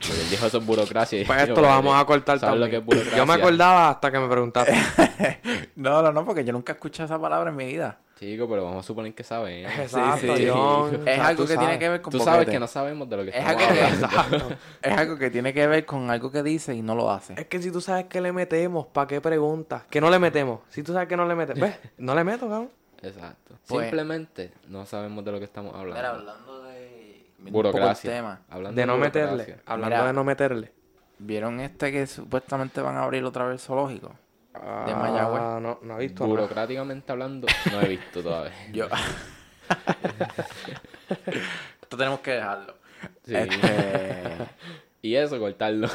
Porque él dijo eso es burocracia. Pues yo, esto lo vamos a cortar ¿sabes lo también. que es burocracia? Yo me acordaba hasta que me preguntaste. No, no, no, porque yo nunca he escuchado esa palabra en mi vida. Chico, pero vamos a suponer que saben. ¿eh? Exacto, sí. John. Es O sea, algo que tiene que ver con Tú sabes boquete. que no sabemos de lo que Es estamos algo que- hablando. Es algo que tiene que ver con algo que dice y no lo hace. Es que si tú sabes que le metemos, ¿para qué preguntas? Que no le metemos. Si tú sabes que no le metes, ¿ves? No le meto, cabrón. Exacto. Pues- Simplemente no sabemos de lo que estamos hablando. Mira, hablando de... burocracia. poco el tema. Hablando De no burocracia. meterle. Hablando Mira. de no meterle. ¿Vieron este que supuestamente van a abrir otra vez zoológico? De Ah, Mayagüez. No, no he visto nada. Burocráticamente hablando, no he visto todavía. Yo... Esto tenemos que dejarlo. Sí. Este... Y eso, cortarlo.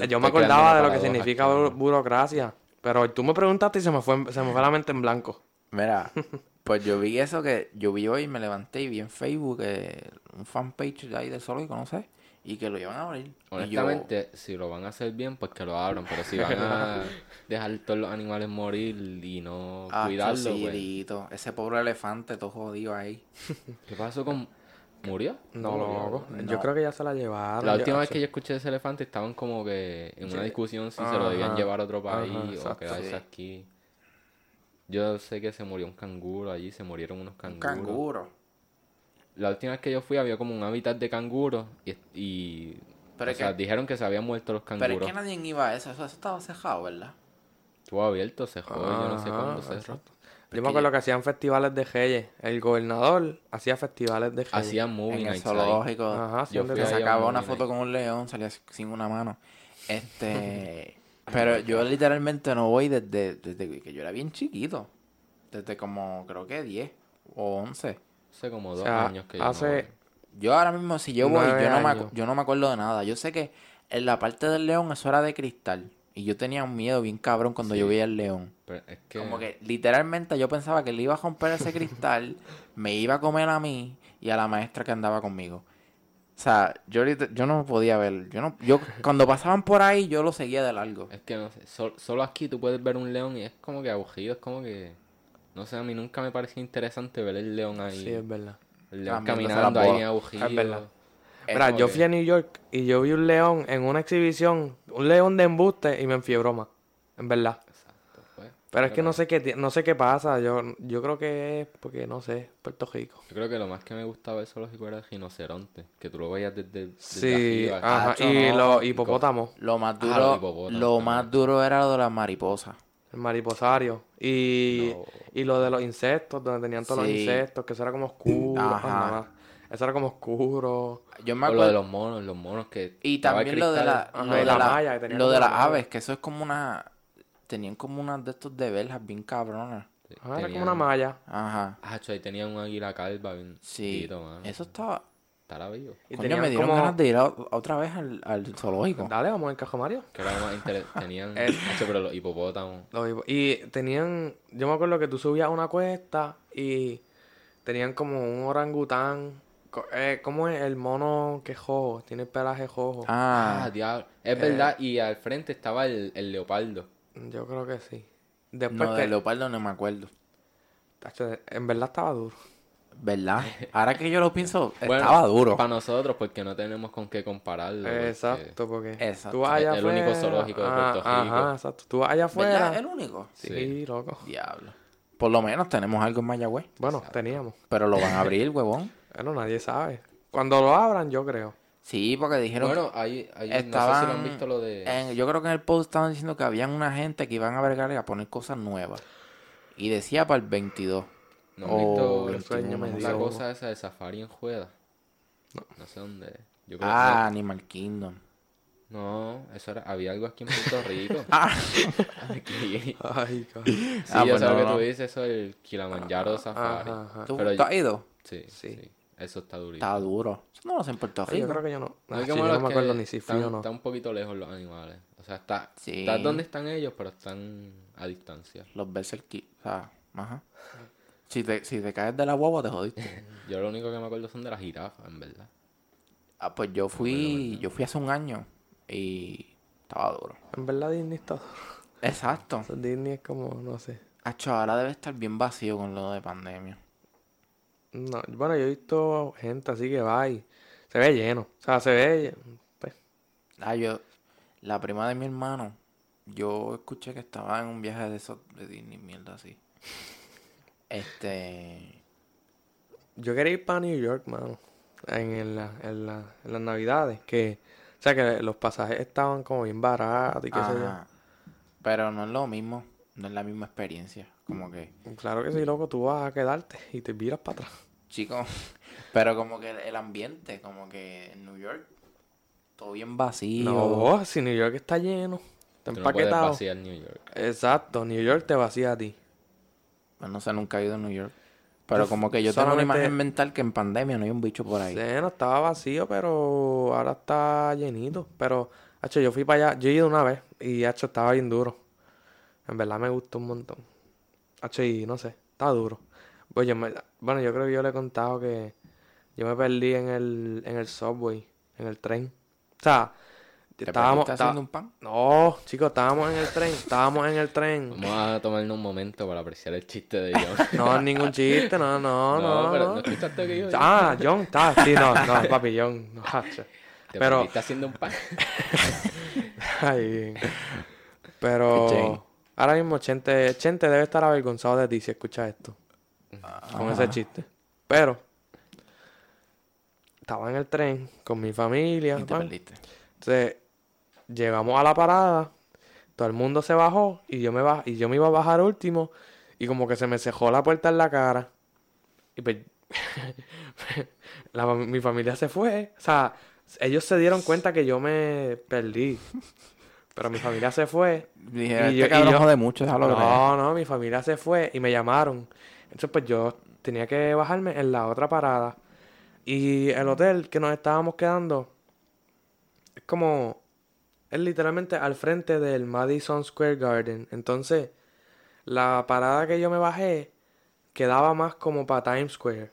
Me yo me acordaba de lo que significa bu- burocracia. Pero tú me preguntaste y se me fue, se me fue la mente en blanco. Mira, pues yo vi eso que yo vi hoy, me levanté y vi en Facebook eh, un fanpage de ahí del zoológico, no sé, y que lo iban a abrir. Y yo- Honestamente, si lo van a hacer bien, pues que lo abran. Pero si van a dejar todos los animales morir y no Ah, cuidarlo, sí, pues... Ese pobre elefante todo jodido ahí. ¿Qué pasó con...? ¿Murió? No, loco. Yo No. creo que ya se la llevaron. La Yo- última vez hacho. que yo escuché de ese elefante estaban como que en una discusión si se lo debían Ajá. llevar a otro Ajá, país o exacto. quedarse Sí. aquí. Yo sé que se murió un canguro allí, se murieron unos Un canguros. canguro. La última vez que yo fui había como un hábitat de canguros y, y Pero o es sea, que- dijeron que se habían muerto los Pero canguros. es que nadie iba a eso, eso, eso estaba cejado, ¿verdad? Estuvo abierto, se jodió, yo no sé cuándo cerró. exacto. Porque Yo me acuerdo que hacían festivales de Reyes. El gobernador hacía festivales de Reyes. Hacían movie En el zoológico. Ajá, Yo fui a sacaba un una foto night. con un león, salía sin una mano. Este. pero yo literalmente no voy desde, desde que yo era bien chiquito. Desde como creo que 10 o 11. Hace como O dos sea, años que yo hace- no voy. Yo ahora mismo, si yo voy, yo no, me, yo no me acuerdo de nada. Yo sé que en la parte del león eso era de cristal. Y yo tenía un miedo bien cabrón cuando Sí. yo veía el león. Pero es que... Como que literalmente yo pensaba que le iba a romper ese cristal, me iba a comer a mí y a la maestra que andaba conmigo. O sea, yo, yo no podía ver. Yo no, yo cuando pasaban por ahí, yo lo seguía de largo. Es que no sé, sol- solo aquí tú puedes ver un león y es como que aburrido, es como que... No sé, a mí nunca me pareció interesante ver el león ahí. Sí, es verdad. el león Cambiándose caminando ahí aburrido. Es verdad. Es Mira, yo que- fui a New York y yo vi un león en una exhibición, un león de embuste y me enfiebró más. En verdad. Pero es que no sé qué, no sé qué pasa. Yo, yo creo que es porque, no sé, Puerto Rico. Yo creo que lo más que me gustaba del zoológico era el rinoceronte, que tú lo veías desde, desde Sí, arriba. ajá. Cacho, Y no. los hipopótamos, Lo más Ah, duro, los hipopótamos lo también. más duro era lo de las mariposas. el mariposario. Y, No. y lo de los insectos, donde tenían todos los Sí. insectos, que eso era como oscuro. Ajá. Eso era como oscuro. Yo me O lo de acuerdo. los monos, los monos que... Y estaba el también lo de la. Ajá, lo y de la la- malla, que tenía lo de la las aves, que eso es como una, tenían como unas de estos de verjas bien cabronas. Sí, Ah, era como una malla. Ajá. Ah, ahí tenían un águila calva bien Sí. mano. Eso estaba. Estará vivo. Y Coño, tenían me dieron como- ganas de ir a- otra vez al, al zoológico. Dale, vamos en Cajo Mario. Que era lo más interesante. Tenían... El- Hacho, pero los hipopótamos... Los hipo- Y tenían, yo me acuerdo que tú subías una cuesta y tenían como un orangután. Eh, ¿Cómo es el mono que jojo? Tiene el pelaje jojo. Ah, Ah, diablo. Es verdad, y al frente estaba el, el leopardo. Yo creo que sí. Después no, que- de leopardo no me acuerdo. Tacho, en verdad estaba duro. ¿Verdad? Ahora que yo lo pienso, Bueno, estaba duro. Para nosotros, porque no tenemos con qué compararlo. Exacto, porque Exacto. tú vas allá El único zoológico de Ah, Puerto Rico. Ajá, exacto. Tú vas allá ¿Verdad? afuera. ¿El único? Sí, Sí. loco. Diablo. Por lo menos tenemos algo en Mayagüez. Bueno, teníamos. Pero lo van a abrir, huevón. Bueno, nadie sabe. Cuando lo abran, yo creo. Sí, porque dijeron. Bueno, ahí, ahí no sé si estaban. lo han visto lo de... en- yo creo que en el post estaban diciendo que habían una gente que iban a vergar y a poner cosas nuevas. Y decía para el 22. ¿No han Oh, visto qué sueño me la cosa esa de Safari en Jueda? No. sé dónde es. Yo creo Ah, Animal Kingdom. No, eso era... Había algo aquí en Puerto Rico. Ah, Aquí. Ay, cabrón. Sí, Ah, yo pues sé lo no, que no. tú dices, eso el Kilimanjaro Safari. Ajá, ajá. ¿tú, Pero tú has ido? Sí, Sí. sí, Eso está durísimo. Está duro. Eso no lo sé en Puerto Yo Rico. creo que yo no. Ah, sí, yo no me acuerdo ni si fui o no. están un poquito lejos los animales. O sea, está, Sí. está donde están ellos, pero están a distancia. Los ves O sea, ajá. Si te, si te caes de la guagua, te jodiste. Yo lo único que me acuerdo son de las jirafas, en verdad. Ah, pues yo fui, yo fui hace un año y estaba duro. En verdad Disney está duro. Exacto. Disney es como, no sé. Acho, ahora debe estar bien vacío con lo de pandemia. No, bueno, yo he visto gente así que va y se ve lleno. O sea, se ve, pues, Ah, yo, la prima de mi hermano, yo escuché que estaba en un viaje de esos de Disney, mierda así. Este, yo quería ir para New York, mano. En, en la- en la- en las navidades. Que, o sea, que los pasajes estaban como bien baratos y qué sé yo. Pero no es lo mismo, no es la misma experiencia. Como que, Claro que sí, loco, tú vas a quedarte y te miras para atrás. Chico, pero como que el, ambiente, como que en New York, todo bien vacío. No, si New York está lleno, está Tú no empaquetado. vaciar New York. Exacto, New York te vacía a ti. Pues no sé, nunca he ido a New York. Pero Yo como que yo tengo una imagen mental que en pandemia no hay un bicho por ahí. Sí, no estaba vacío, pero ahora está llenito. Pero, hacho, yo fui para allá, yo he ido una vez y, hacho, estaba bien duro. En verdad me gustó un montón. Hacho, y no sé, está duro. Pues yo me- bueno, yo creo que yo le he contado que yo me perdí en el, en el subway, en el tren. O sea, ¿Te estábamos... ta- haciendo un pan? No, chicos, estábamos en el tren, estábamos en el tren. Vamos a tomarnos un momento para apreciar el chiste de John. No, ningún chiste, no, no, no. pero no. no escuchaste que yo. Ah, John, está, sí, no, no, papi, John, no. Te pero- perdiste haciendo un pan. Ay, pero ahora mismo Chente, Chente debe estar avergonzado de ti si escucha esto. Con ese chiste. Pero estaba en el tren con mi familia. Y te pan. perdiste. Entonces, llegamos a la parada, todo el mundo se bajó y yo me baj- y yo me iba a bajar último y como que se me cejó la puerta en la cara. Y pues la- mi familia se fue. O sea, ellos se dieron cuenta que yo me perdí. Pero mi familia se fue. Dije, Y este yo- y yo- jode mucho, No, no, mi familia se fue y me llamaron. Entonces, pues yo tenía que bajarme en la otra parada. Y el hotel que nos estábamos quedando es como. Es literalmente al frente del Madison Square Garden. Entonces, la parada que yo me bajé quedaba más como para Times Square.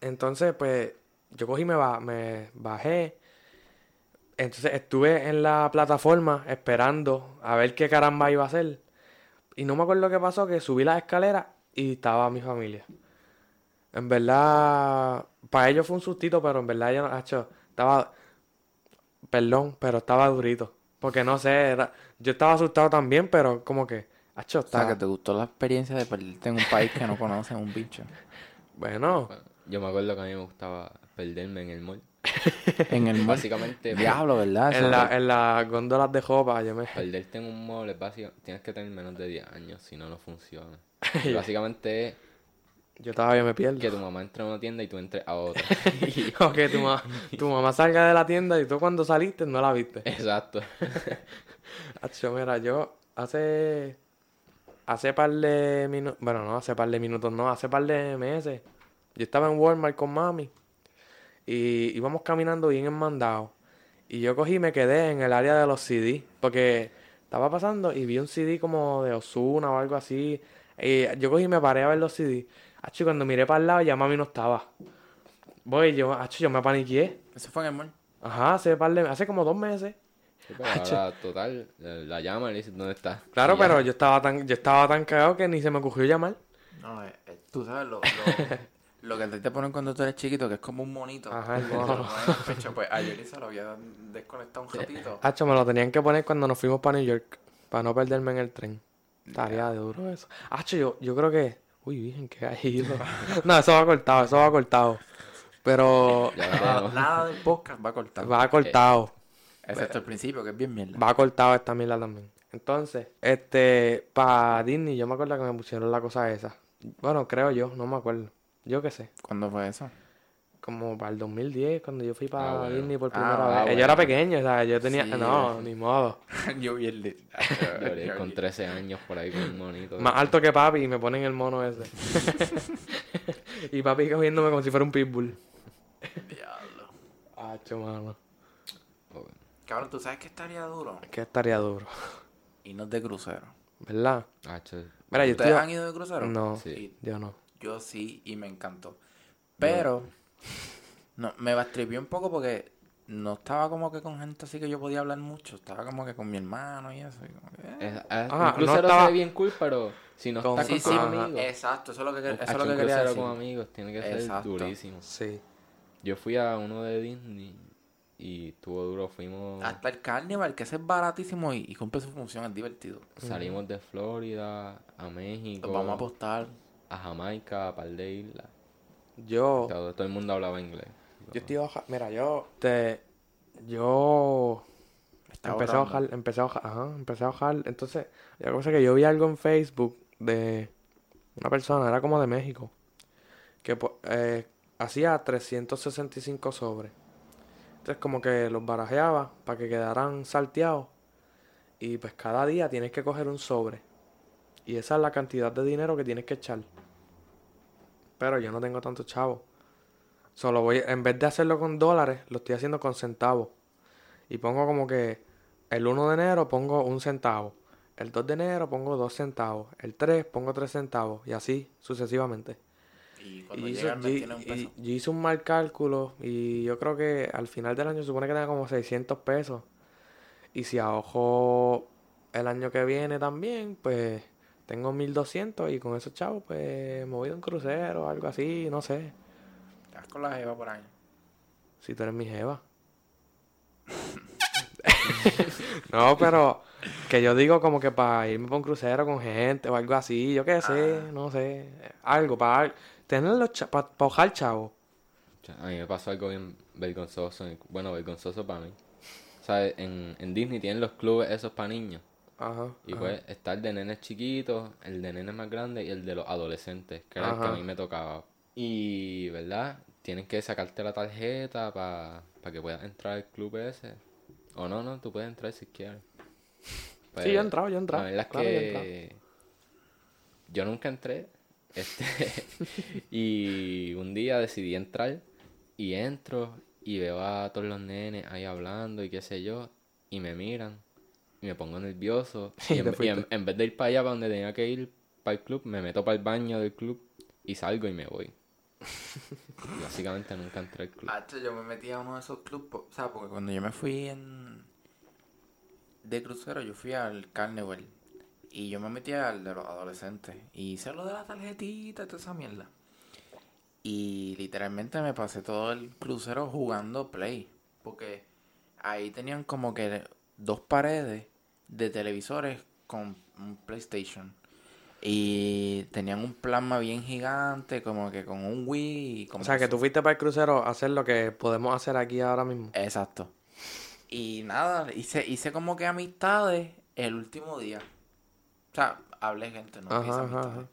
Entonces, pues, yo cogí me, ba- me bajé. Entonces estuve en la plataforma esperando a ver qué caramba iba a hacer. Y no me acuerdo qué pasó, que subí las escaleras y estaba mi familia. En verdad, para ellos fue un sustito, pero en verdad yo no, hacho, estaba, perdón, pero estaba durito. Porque no sé, era- yo estaba asustado también, pero como que Hacho, O sea, está... que te gustó la experiencia de perderte en un país que no conoces un bicho. Bueno, yo me acuerdo que a mí me gustaba perderme en el mall. En el mall. Básicamente, Diablo, ¿verdad? En, la, en las góndolas de jopa yo me... perderte en un mall es básico. Tienes que tener menos de 10 años, si no, no funciona. Y básicamente es Yo todavía me pierdo. que tu mamá entre a una tienda y tú entres a otra. o que tu, ma- tu mamá salga de la tienda y tú cuando saliste no la viste. Exacto. Hacho, mira, yo hace... Hace par de minutos... Bueno, no, hace par de minutos, no, hace par de meses. Yo estaba en Walmart con mami. Y íbamos caminando bien en mandado. Y yo cogí y me quedé en el área de los CD. Porque estaba pasando y vi un CD como de Osuna o algo así. Y yo cogí y me paré a ver los CD. Hacho, y cuando miré para el lado ya mami no estaba. Voy, yo, hacho, yo me paniqué. Eso fue en el mall. Ajá, hace par de... Hace como dos meses. Sí, pero ahora, total, eh, la llama y le dice, ¿dónde está? Claro, pero yo estaba tan, yo estaba tan cagado que ni se me ocurrió llamar. No, eh, eh, tú sabes lo, lo, lo que a ti te ponen cuando tú eres chiquito, que es como un monito. Ajá, el pecho. Pues ayer se lo había desconectado un ratito. Hacho, me lo tenían que poner cuando nos fuimos para New York. Para no perderme en el tren. Estaría de duro eso. Hacho, yo, yo creo que. Uy, virgen, que ha ido. no, eso va cortado, eso va cortado. Pero. Ya Nada, del podcast va a cortar. Va cortado. Excepto el principio, que es bien mierda. Va cortado esta mierda también. Entonces, este. Para Disney, yo me acuerdo que me pusieron la cosa esa. Bueno, creo yo, no me acuerdo. Yo qué sé. ¿Cuándo fue eso? Como para el 2010, cuando yo fui para Ah, bueno. Disney por Ah, primera ah, vez. bueno. Yo era pequeño, o sea, yo tenía. Sí. No, ni modo. yo vi el de... Yo hablé con 13 años por ahí con un monito. Más alto que papi y me ponen el mono ese. y papi cogiéndome como si fuera un pitbull. Diablo. Hacho, mano. Cabrón, ¿tú sabes que estaría duro? Es que estaría duro. Y no es de crucero. ¿Verdad? hacho, Mira, yo ¿Ustedes estoy... han ido de crucero? No, Sí. yo no. Yo sí, y me encantó. Pero, no, me bastripió un poco porque no estaba como que con gente así que yo podía hablar mucho. Estaba como que con mi hermano y eso. y como que, eh. Es, es- Ah, un crucero no estaba- bien cool, pero si no Con- está Sí, con sí, amigos. Exacto, eso es lo que, eso es lo que quería decir. con amigos tiene que ser Exacto. durísimo. Sí. Yo fui a uno de Disney y estuvo duro. Fuimos, Hasta el carnival, que ese es baratísimo y, y cumple su función, es divertido. salimos de Florida a México, Nos vamos a apostar. a Jamaica, a par de islas. Yo... Todo, todo el mundo hablaba inglés. Yo estoy baja... Mira, yo... Te... Yo... Empecé a bajar, empecé a ajá, empecé a. Entonces, la cosa es que yo vi algo en Facebook de una persona, era como de México, que eh, hacía 365 sobres. Entonces, como que los barajeaba para que quedaran salteados. Y pues cada día tienes que coger un sobre. Y esa es la cantidad de dinero que tienes que echar. Pero yo no tengo tanto chavo. Solo voy, en vez de hacerlo con dólares, lo estoy haciendo con centavos. Y pongo como que el 1 de enero pongo un centavo. El 2 de enero pongo dos centavos. El 3 pongo tres centavos. Y así sucesivamente. Y cuando Y llega tiene un y- yo hice un mal cálculo. Y yo creo que al final del año supone que tenga como 600 pesos. Y si ahojo el año que viene también, pues tengo 1200. Y con esos chavos, pues me voy de un crucero o algo así. No sé. Estás con la jeva por ahí. Si tú eres mi jeva. no, pero que yo digo como que para irme para un crucero con gente o algo así, yo qué sé, no sé, algo para tenerlo para hojar chavo. Cha- A mí me pasó algo bien vergonzoso. Bueno, vergonzoso para mí. ¿Sabes? En, en Disney tienen los clubes esos para niños. Ajá. Y ajá. pues está el de nenes chiquitos, el de nenes más grandes y el de los adolescentes, que era el que a mí me tocaba. Y, ¿verdad? Tienes que sacarte la tarjeta para que puedas entrar al club ese. O no, no, tú puedes entrar si quieres. Pues, Sí, yo he entrado, yo he entrado. La verdad es Claro, yo que yo nunca entré. Este, y un día decidí entrar y entro y veo a todos los nenes ahí hablando y qué sé yo. Y me miran y me pongo nervioso. Y Y, en, y en- en vez de ir para allá, para donde tenía que ir, para el club, me meto para el baño del club y salgo y me voy. Y básicamente nunca entré al club. Hacho, yo me metí a uno de esos clubes, o sea, porque cuando yo me fui en de crucero, yo fui al Carnival y yo me metí al de los adolescentes y hice lo de la tarjetita y toda esa mierda. Y literalmente me pasé todo el crucero jugando Play, porque ahí tenían como que dos paredes de televisores con un PlayStation. Y tenían un plasma bien gigante, como que con un Wii. y como O sea, que tú fuiste para el crucero a hacer lo que podemos hacer aquí ahora mismo. Exacto. Y nada, hice, hice como que amistades el último día. O sea, hablé gente, no Ajá, hice ajá, amistades. ajá.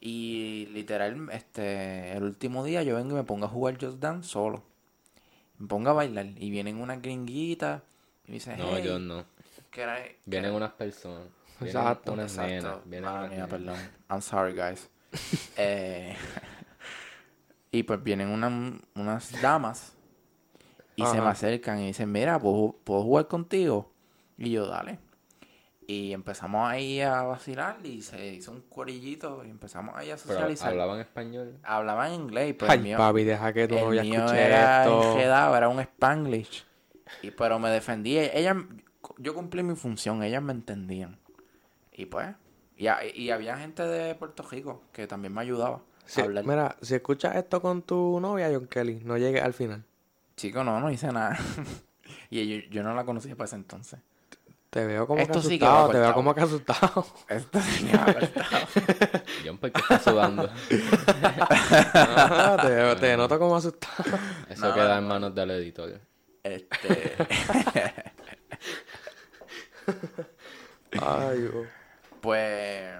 Y literal, este, el último día yo vengo y me pongo a jugar Just Dance solo. Me pongo a bailar. Y vienen unas gringuitas y me dicen, No, hey, yo no. ¿Qué era- Vienen era?" unas personas. Vienen Exacto. unas Exacto. nenas. Vienen Mala unas mía, nenas. perdón. I'm sorry, guys. Eh, y pues vienen unas, unas damas y se me acercan y dicen, mira, ¿puedo, puedo jugar contigo? Y yo, dale. Y empezamos ahí a vacilar y se hizo un corillito y empezamos ahí a Pero socializar. hablaban español. Hablaban inglés, pero Ay, el mío, papi, deja que el mío era esto. enredado, era un spanglish. Y, pero me defendí. Ella, yo cumplí mi función, ellas me entendían. Y pues, y, y había gente de Puerto Rico que también me ayudaba Si- a hablar. mira, si escuchas esto con tu novia, John Kelly, no llegues al final. Chico, no, no hice nada. y yo, yo no la conocía para ese entonces. Te veo como Esto que sí que va asustado, te veo como que asustado. Esto sí que me ha cortado. John, ¿por qué estás sudando? Ajá, te, te noto como asustado. Eso queda en no. manos del editor. este, Ay, oh. pues,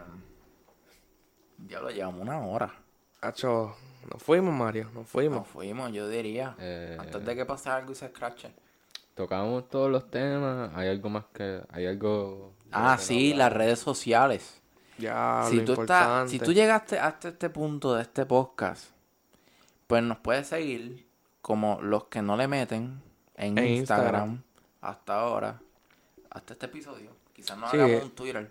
ya lo llevamos una hora. Hacho, nos fuimos, Mario, nos fuimos. Nos fuimos, yo diría. Eh, Antes de que pasara algo y se escrache. Tocamos todos los temas. Hay algo más que. Hay algo. Ah, sí, las redes sociales. Ya, si lo tú estás, si tú llegaste hasta este punto de este podcast, pues nos puedes seguir como los que no le meten en, En Instagram, Instagram. hasta ahora, hasta este episodio. Quizás no Sí, hagamos eh. un Twitter.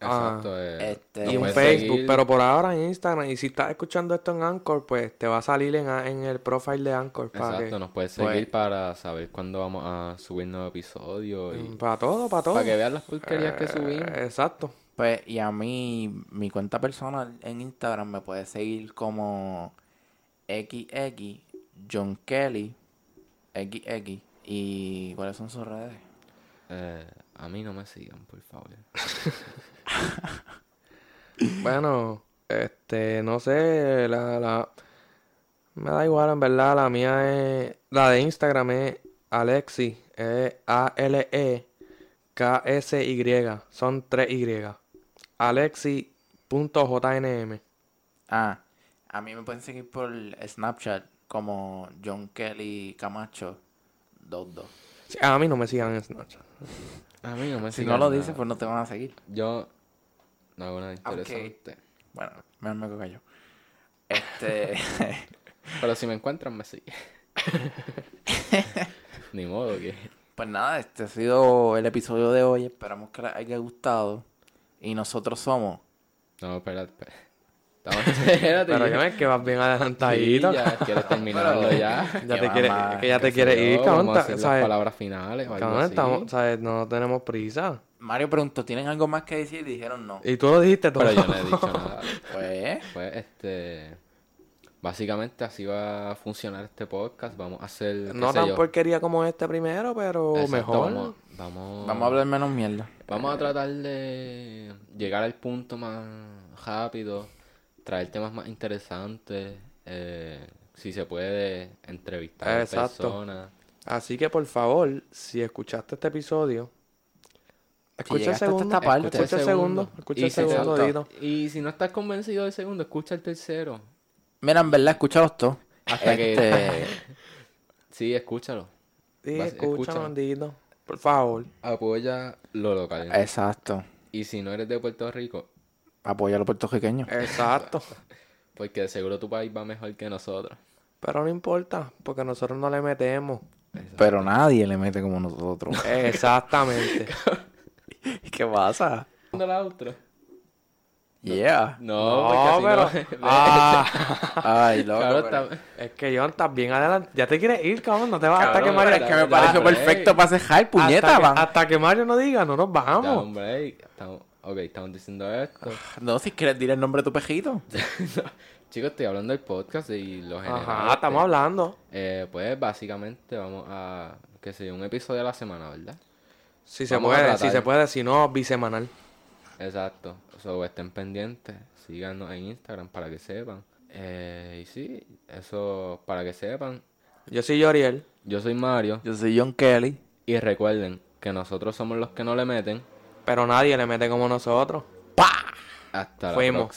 Exacto. eh, Este- Y un Facebook, seguir. pero por ahora en Instagram. Y si estás escuchando esto en Anchor, pues te va a salir en, en el profile de Anchor. Para, Exacto, que, nos puedes Pues- seguir para saber cuándo vamos a subir nuevo episodio y para todo, para todo. para que veas las porquerías que Eh, subimos. Exacto. Pues, y a mí, mi cuenta personal en Instagram me puede seguir como XX John Kelly XX. ¿Y cuáles son sus redes? Eh, a mí no me sigan, por favor. Bueno, este, no sé, la, la, me da igual, en verdad, la mía es, la de Instagram es Alexi, es A-L-E-K-S-Y, son tres Y, Alexi.jnm, Ah, a mí me pueden seguir por Snapchat como John Kelly Camacho 22. Sí, a mí no me sigan en Snapchat. A mí no me Si no lo nada. dices, pues no te van a seguir. Yo no hago nada Aunque- interesante. Bueno, me me cayó. Este, Pero si me encuentran, me siguen. Ni modo que. pues nada, este ha sido el episodio de hoy. Esperamos que les haya gustado. Y nosotros somos. No, espérate, espérate. Estamos... Espérate. Pero yo- yo es que vas bien Sí, adelantadito. ya quieres terminarlo ya. Ya te quiere, mamá, es que ya te quiere sé ir, cabrón, Vamos a hacer las ¿sabes? palabras finales o algo Cabrón, así. estamos, ¿sabes? No tenemos prisa. Mario preguntó, ¿tienen algo más que decir? Y dijeron no. Y tú lo dijiste todo. Pero yo no he dicho nada. Pues, Pues este. Básicamente así va a funcionar este podcast. Vamos a hacer. qué No sé tan yo. porquería como este primero, pero Exacto, mejor. Vamos, vamos, vamos a hablar menos mierda. Vamos a tratar de llegar al punto más rápido, traer temas más interesantes, eh, si se puede entrevistar a personas. Así que por favor, si escuchaste este episodio, escucha el segundo. esta parte. Escucha el segundo. Escucha Y el segundo. Y si no estás convencido del segundo, escucha el tercero. Mira, en verdad, escúchalos todos. Hasta que- Este, Sí, escúchalo. Sí, Vas- escucha, escúchalo. bandito. Por favor. Apoya lo local. Exacto. Y si no eres de Puerto Rico, Apoya a los puertorriqueños. Exacto. porque de seguro tu país va mejor que nosotros. Pero no importa, porque nosotros no le metemos. Pero nadie le mete como nosotros. Exactamente. ¿Qué pasa? ¿Dónde la outro? Yeah. No, No, porque así pero. no- Ah, Ay, loco. Pero- está- es que John, estás bien adelante. Ya te quieres ir, cabrón. No te vas hasta que Mario. es que me pareció perfecto para hype, puñeta, hasta, que, hasta que Mario no diga, no nos break. Estamos, Ok, estamos diciendo esto. Ah, no, si quieres, dile el nombre de tu pejito. Chicos, estoy hablando del podcast y los. Ajá, estamos este, hablando. Eh, pues básicamente vamos a, que sé un episodio a la semana, ¿verdad? Si se puede, si se puede, si no, bisemanal. Exacto. So, estén pendientes, síganos en Instagram para que sepan. Eh, y sí, eso para que sepan. Yo soy Yoriel. Yo soy Mario. Yo soy John Kelly. Y recuerden que nosotros somos los que no le meten. Pero nadie le mete como nosotros. ¡Pah! Fuimos.